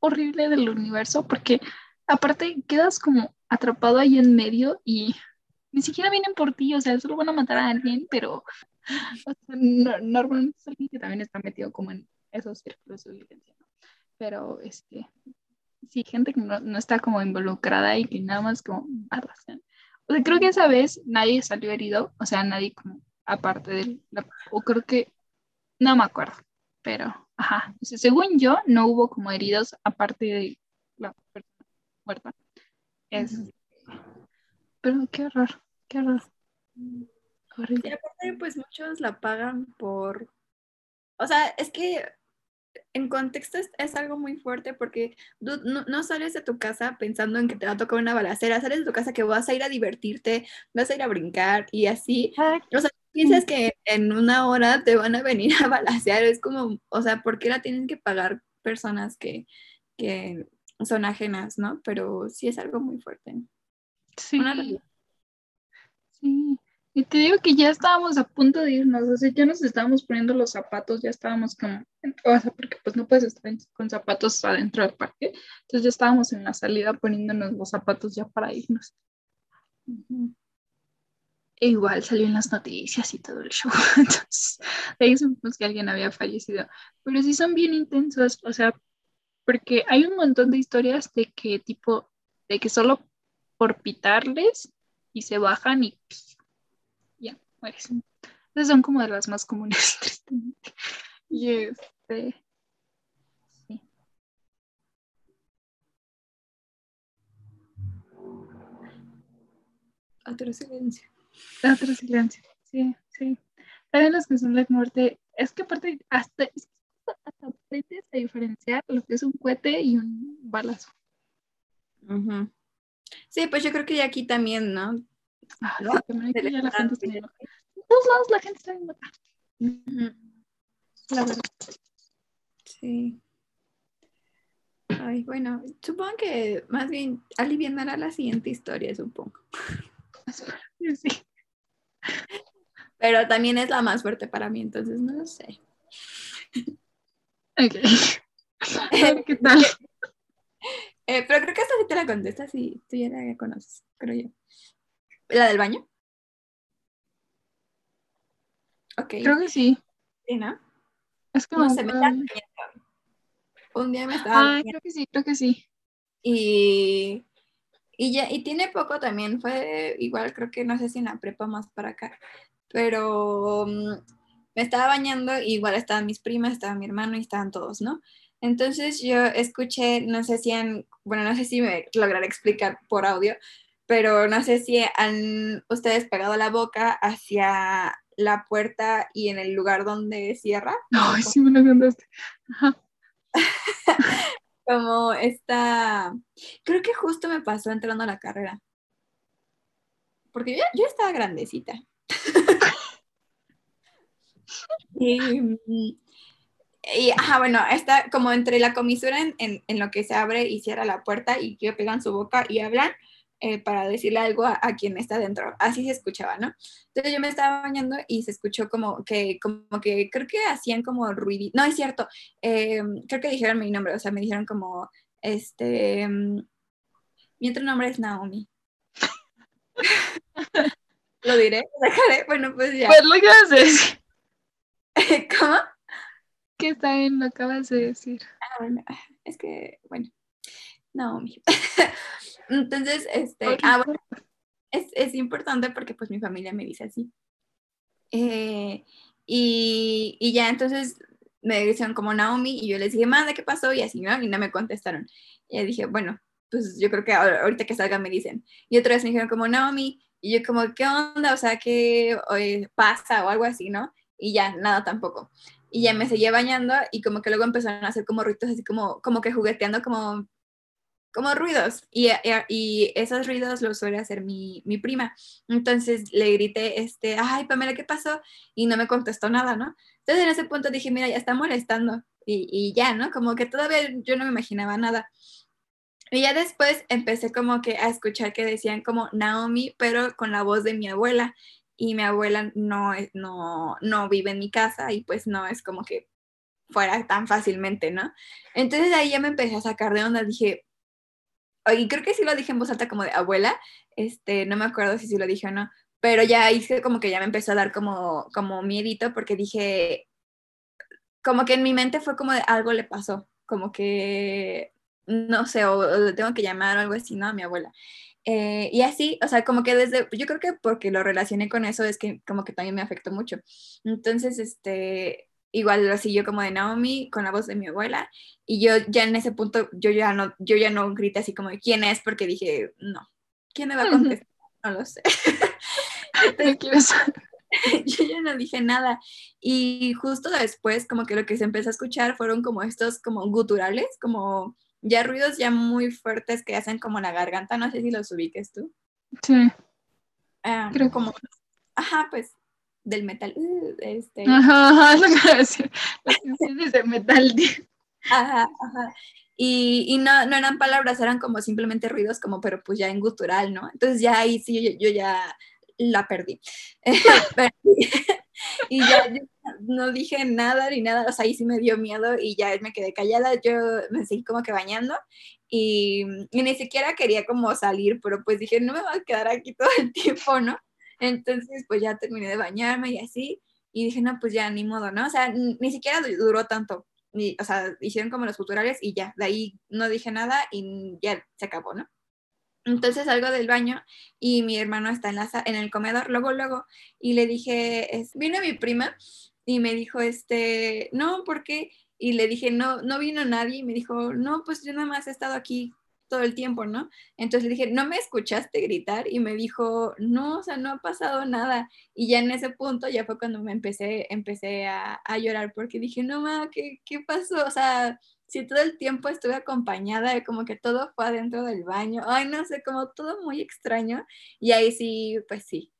horrible del universo porque aparte quedas como atrapado ahí en medio y ni siquiera vienen por ti, o sea, solo van a matar a alguien, pero o sea, no- normalmente es alguien que también está metido como en esos círculos de violencia, ¿no? Pero, este, sí, gente que no, no está como involucrada y que nada más como arrasan. O sea, creo que esa vez nadie salió herido, o sea, nadie como aparte de la, o creo que, no me acuerdo, pero, ajá, según yo, no hubo como heridos aparte de la persona muerta. Es, pero qué horror, qué horror. Y aparte, pues muchos la pagan por. O sea, es que en contexto es, es algo muy fuerte porque tú no, no sales de tu casa pensando en que te va a tocar una balacera, sales de tu casa que vas a ir a divertirte, vas a ir a brincar y así. O sea, piensas que en una hora te van a venir a balacear, es como, o sea, ¿por qué la tienen que pagar personas que, que son ajenas, no? Pero sí es algo muy fuerte. Sí, Una sí. Y te digo que ya estábamos a punto de irnos, o sea, ya nos estábamos poniendo los zapatos, ya estábamos como, o sea, porque pues no puedes estar con zapatos adentro del parque, entonces ya estábamos en la salida poniéndonos los zapatos ya para irnos. E igual salió en las noticias y todo el show, entonces de ahí supimos que alguien había fallecido, pero sí son bien intensos, o sea, porque hay un montón de historias de que tipo, de que solo por pitarles y se bajan y ya, mueres. Esas son como de las más comunes, tristemente. Y este, sí. Otro silencio. Otro silencio. Sí, sí. También los que son la muerte, es que aparte hasta, hasta aprendes a diferenciar lo que es un cohete y un balazo. Sí, pues yo creo que ya aquí también, ¿no? Ah, No, sí, también aquí se ya le la gente está está bien loca. En todos lados la gente está bien loca, Ujú. la verdad. Sí. Ay, bueno, supongo que más bien alivianará la siguiente historia, supongo. Sí. Pero también es la más fuerte para mí, entonces no lo sé. Ok. Ver qué tal. Eh, pero creo que esta sí te la contestas y tú ya la conoces, creo yo. ¿La del baño? Ok. Creo que sí. Sí, ¿no? Es que No me sé, me acuerdo. estaba bañando. Un día me estaba Ah, creo que sí, creo que sí. y, y ya, y tiene poco también, fue igual, creo que no sé si en la prepa más para acá, pero mm, me estaba bañando y igual estaban mis primas, estaba mi hermano y estaban todos, ¿no? Entonces yo escuché, no sé si han, bueno, no sé si me lograré explicar por audio, pero no sé si han ustedes pegado la boca hacia la puerta y en el lugar donde cierra. Ay, sí me lo contaste. Ajá. como esta, creo que justo me pasó entrando a la carrera. Porque yo, yo estaba grandecita. Y, y, ajá, bueno, está como entre la comisura en, en, en lo que se abre y cierra la puerta y que pegan su boca y hablan eh, para decirle algo a, a, quien está dentro. Así se escuchaba, ¿no? Entonces yo me estaba bañando y se escuchó como que, como que creo que hacían como ruido. No, es cierto. Eh, creo que dijeron mi nombre, o sea, me dijeron como, este, mi otro nombre es Naomi. Lo diré, dejaré. Bueno, pues ya. Pues lo acabas de decir. ¿Cómo? Que está bien, lo acabas de decir. Ah, bueno, es que, bueno, Naomi. Entonces, este, Ok. ah, bueno, es, es importante porque pues mi familia me dice así. Eh, y, y ya entonces me dijeron como Naomi y yo les dije, manda, ¿qué pasó? Y así, ¿no? Y no me contestaron. Y yo dije, bueno, pues yo creo que ahor- ahorita que salga me dicen. Y otra vez me dijeron como Naomi y yo como, ¿qué onda? O sea, ¿qué eh, pasa? O algo así, ¿no? Y ya, nada tampoco. Y ya me seguía bañando y como que luego empezaron a hacer como ruidos así como, como que jugueteando como como ruidos y, y, y esos ruidos los suele hacer mi, mi, prima. Entonces le grité, este, ay, Pamela, ¿qué pasó? Y no me contestó nada, ¿no? Entonces en ese punto dije, mira, ya está molestando y, y ya, ¿no? Como que todavía yo no me imaginaba nada. Y ya después empecé como que a escuchar que decían como Naomi, pero con la voz de mi abuela. Y mi abuela no, no, no vive en mi casa y pues no es como que fuera tan fácilmente, ¿no? Entonces ahí ya me empecé a sacar de onda, dije, y creo que sí lo dije en voz alta como de abuela, este, no me acuerdo si sí lo dije o no, pero ya ahí como que ya me empezó a dar como, como miedito porque dije, como que en mi mente fue como de algo le pasó, como que, no sé, o, tengo que llamar o algo así, ¿no? A mi abuela. Eh, y así, o sea, como que desde, yo creo que porque lo relacioné con eso es que como que también me afectó mucho. Entonces, este, igual lo siguió como de Naomi con la voz de mi abuela y yo ya en ese punto yo ya no yo ya no grité así como de quién es porque dije no quién me va a contestar no lo sé Entonces, yo ya no dije nada y justo después como que lo que se empezó a escuchar fueron como estos como guturales como ya ruidos ya muy fuertes que hacen como la garganta no sé si los ubiques tú sí ah, creo como ajá pues del metal. Uh, este. Ajá, ajá, lo que decir. Las canciones de metal. Ajá, ajá. Y, y no, no, eran palabras, eran como simplemente ruidos, como, pero pues ya en gutural, ¿no? Entonces ya ahí sí yo, yo ya la perdí. y ya no dije nada ni nada, o sea, ahí sí me dio miedo y ya me quedé callada, yo me seguí como que bañando y, y ni siquiera quería como salir, pero pues dije, no me voy a quedar aquí todo el tiempo, ¿no? Entonces, pues ya terminé de bañarme y así, y dije, no, pues ya, ni modo, ¿no? O sea, ni siquiera duró tanto, ni, o sea, hicieron como los culturales y ya, de ahí no dije nada y ya se acabó, ¿no? Entonces salgo del baño y mi hermano está en, la, en el comedor, luego, luego, y le dije, es, vino mi prima y me dijo, este, no, ¿por qué? Y le dije, no, no vino nadie y me dijo, no, pues yo nada más he estado aquí todo el tiempo, ¿no? Entonces le dije, ¿no me escuchaste gritar? Y me dijo, no, o sea, no ha pasado nada. Y ya en ese punto ya fue cuando me empecé, empecé a, a llorar porque dije, no, ma, ¿qué, ¿qué pasó? O sea, si todo el tiempo estuve acompañada, como que todo fue adentro del baño, ay, no sé, como todo muy extraño. Y ahí sí, pues sí.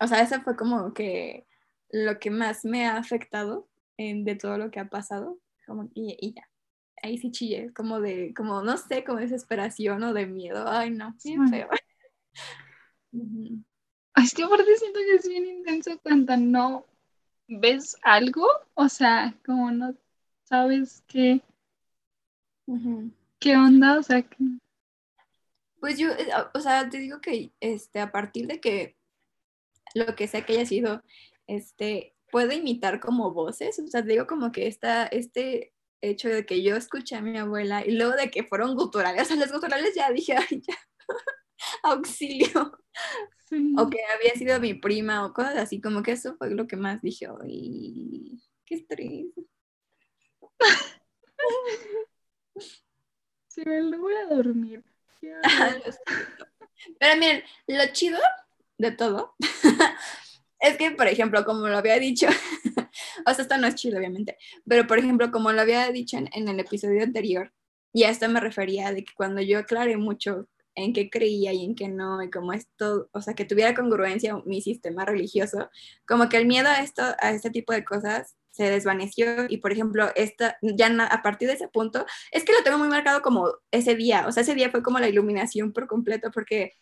O sea, eso fue como que lo que más me ha afectado en, de todo lo que ha pasado, como, y, y ya ahí sí chillé, como de, como no sé, como desesperación o de miedo. Ay, no, bien feo. Ay, es que aparte siento que es bien intenso cuando no ves algo, o sea, como no sabes qué, qué onda, o sea, que... Pues yo, eh, o sea, te digo que este, a partir de que lo que sea que haya sido, este, puedo imitar como voces, o sea, te digo como que esta, este hecho de que yo escuché a mi abuela y luego de que fueron guturales, o sea, los guturales ya dije, ay, ya, auxilio. O que había sido mi prima o cosas así, como que eso fue lo que más dije, ay, qué estrés. Voy a dormir. Pero miren, lo chido de todo es que, por ejemplo, como lo había dicho, o sea, esto no es chido, obviamente, pero por ejemplo, como lo había dicho en, el episodio anterior, y a esto me refería de que cuando yo aclaré mucho en qué creía y en qué no, y como esto, o sea, que tuviera congruencia mi sistema religioso, como que el miedo a esto, a este tipo de cosas se desvaneció y por ejemplo, esta, ya a partir de ese punto, es que lo tengo muy marcado como ese día, o sea, ese día fue como la iluminación por completo porque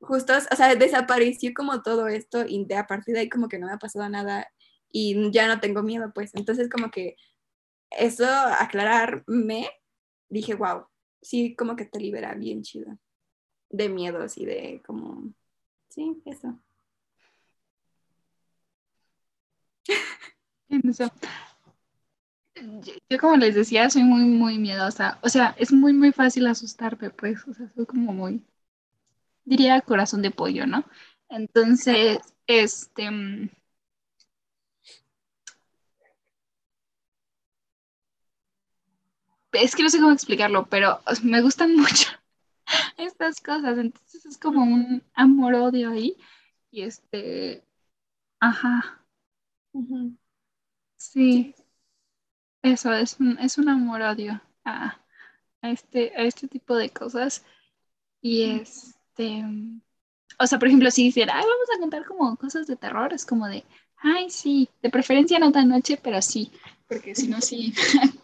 justo, o sea, desapareció como todo esto y de a partir de ahí como que no me ha pasado nada y ya no tengo miedo, pues. Entonces como que eso, aclararme, dije, wow, sí, como que te libera bien chido de miedos y de como, sí, eso. Yo, como les decía, soy muy, muy miedosa. O sea, es muy, muy fácil asustarme, pues. O sea, soy como muy, diría corazón de pollo, ¿no? Entonces, este, mm, es que no sé cómo explicarlo, pero me gustan mucho estas cosas, entonces es como un amor-odio ahí, y este, ajá, sí, eso es un, es un amor-odio a, este, a este tipo de cosas, y este, o sea, por ejemplo, si hiciera, Ay, vamos a contar como cosas de terror, es como de, ay, sí, de preferencia no tan noche, pero sí, porque si no, sí.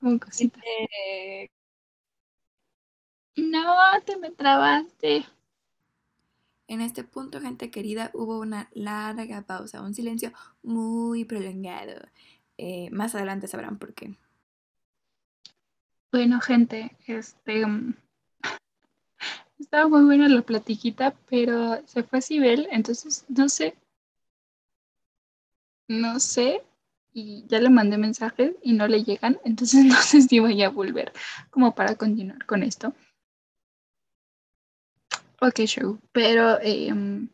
como cosita. Eh, no, te me trabaste. En este punto, gente querida, hubo una larga pausa, un silencio muy prolongado. eh, más adelante sabrán por qué. Bueno, gente, este estaba muy buena la platiquita, pero se fue Sibel, entonces no sé. No sé. Y ya le mandé mensajes y no le llegan, entonces no sé si voy a volver como para continuar con esto. Ok, show. Pero em,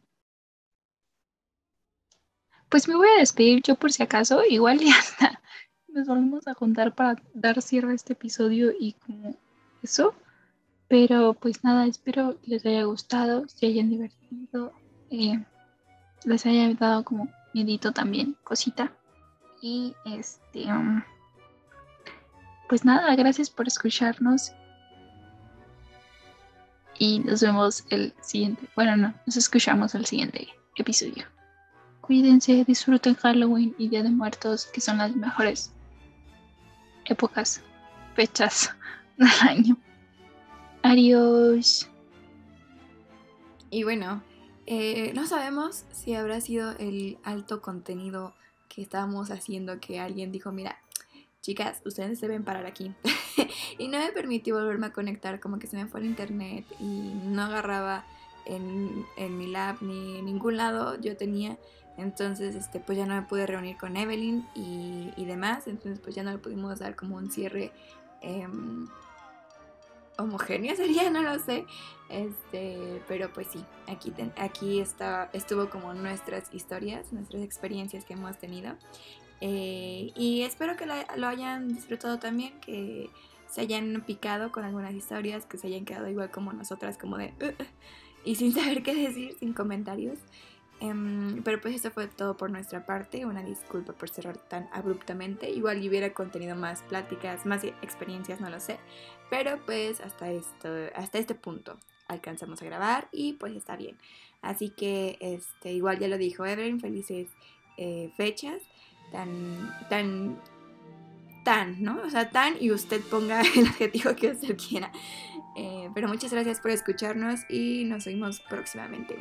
pues me voy a despedir yo por si acaso, igual ya está. Nos volvemos a juntar para dar cierre a este episodio y como eso. Pero pues nada, espero les haya gustado, se hayan divertido, eh, les haya dado como miedito también, cosita. Y este, um, pues nada, gracias por escucharnos. Y nos vemos el siguiente, bueno, no, nos escuchamos el siguiente episodio. Cuídense, disfruten Halloween y Día de Muertos, que son las mejores épocas, fechas del año. Adiós. Y bueno, eh, no sabemos si habrá sido el alto contenido que estábamos haciendo que alguien dijo, mira, chicas, ustedes deben parar aquí. y no me permitió volverme a conectar, como que se me fue el internet y no agarraba en, en mi lab ni en ningún lado yo tenía. Entonces, este, pues ya no me pude reunir con Evelyn y, y demás. Entonces, pues ya no le pudimos dar como un cierre em, homogéneo sería, no lo sé. Este, pero pues sí, aquí, aquí está, estuvo como nuestras historias, nuestras experiencias que hemos tenido. Eh, y espero que lo hayan disfrutado también, que se hayan picado con algunas historias, que se hayan quedado igual como nosotras, como de... Uh", y sin saber qué decir, sin comentarios. Em, pero pues eso fue todo por nuestra parte. Una disculpa por cerrar tan abruptamente. Igual hubiera contenido más pláticas, más experiencias, no lo sé. Pero pues hasta, esto, hasta este punto alcanzamos a grabar y pues está bien. Así que este, igual ya lo dijo Evelyn, felices eh, fechas. Tan, tan, tan, ¿no? O sea, tan y usted ponga el adjetivo que usted quiera. Eh, pero muchas gracias por escucharnos y nos vemos próximamente.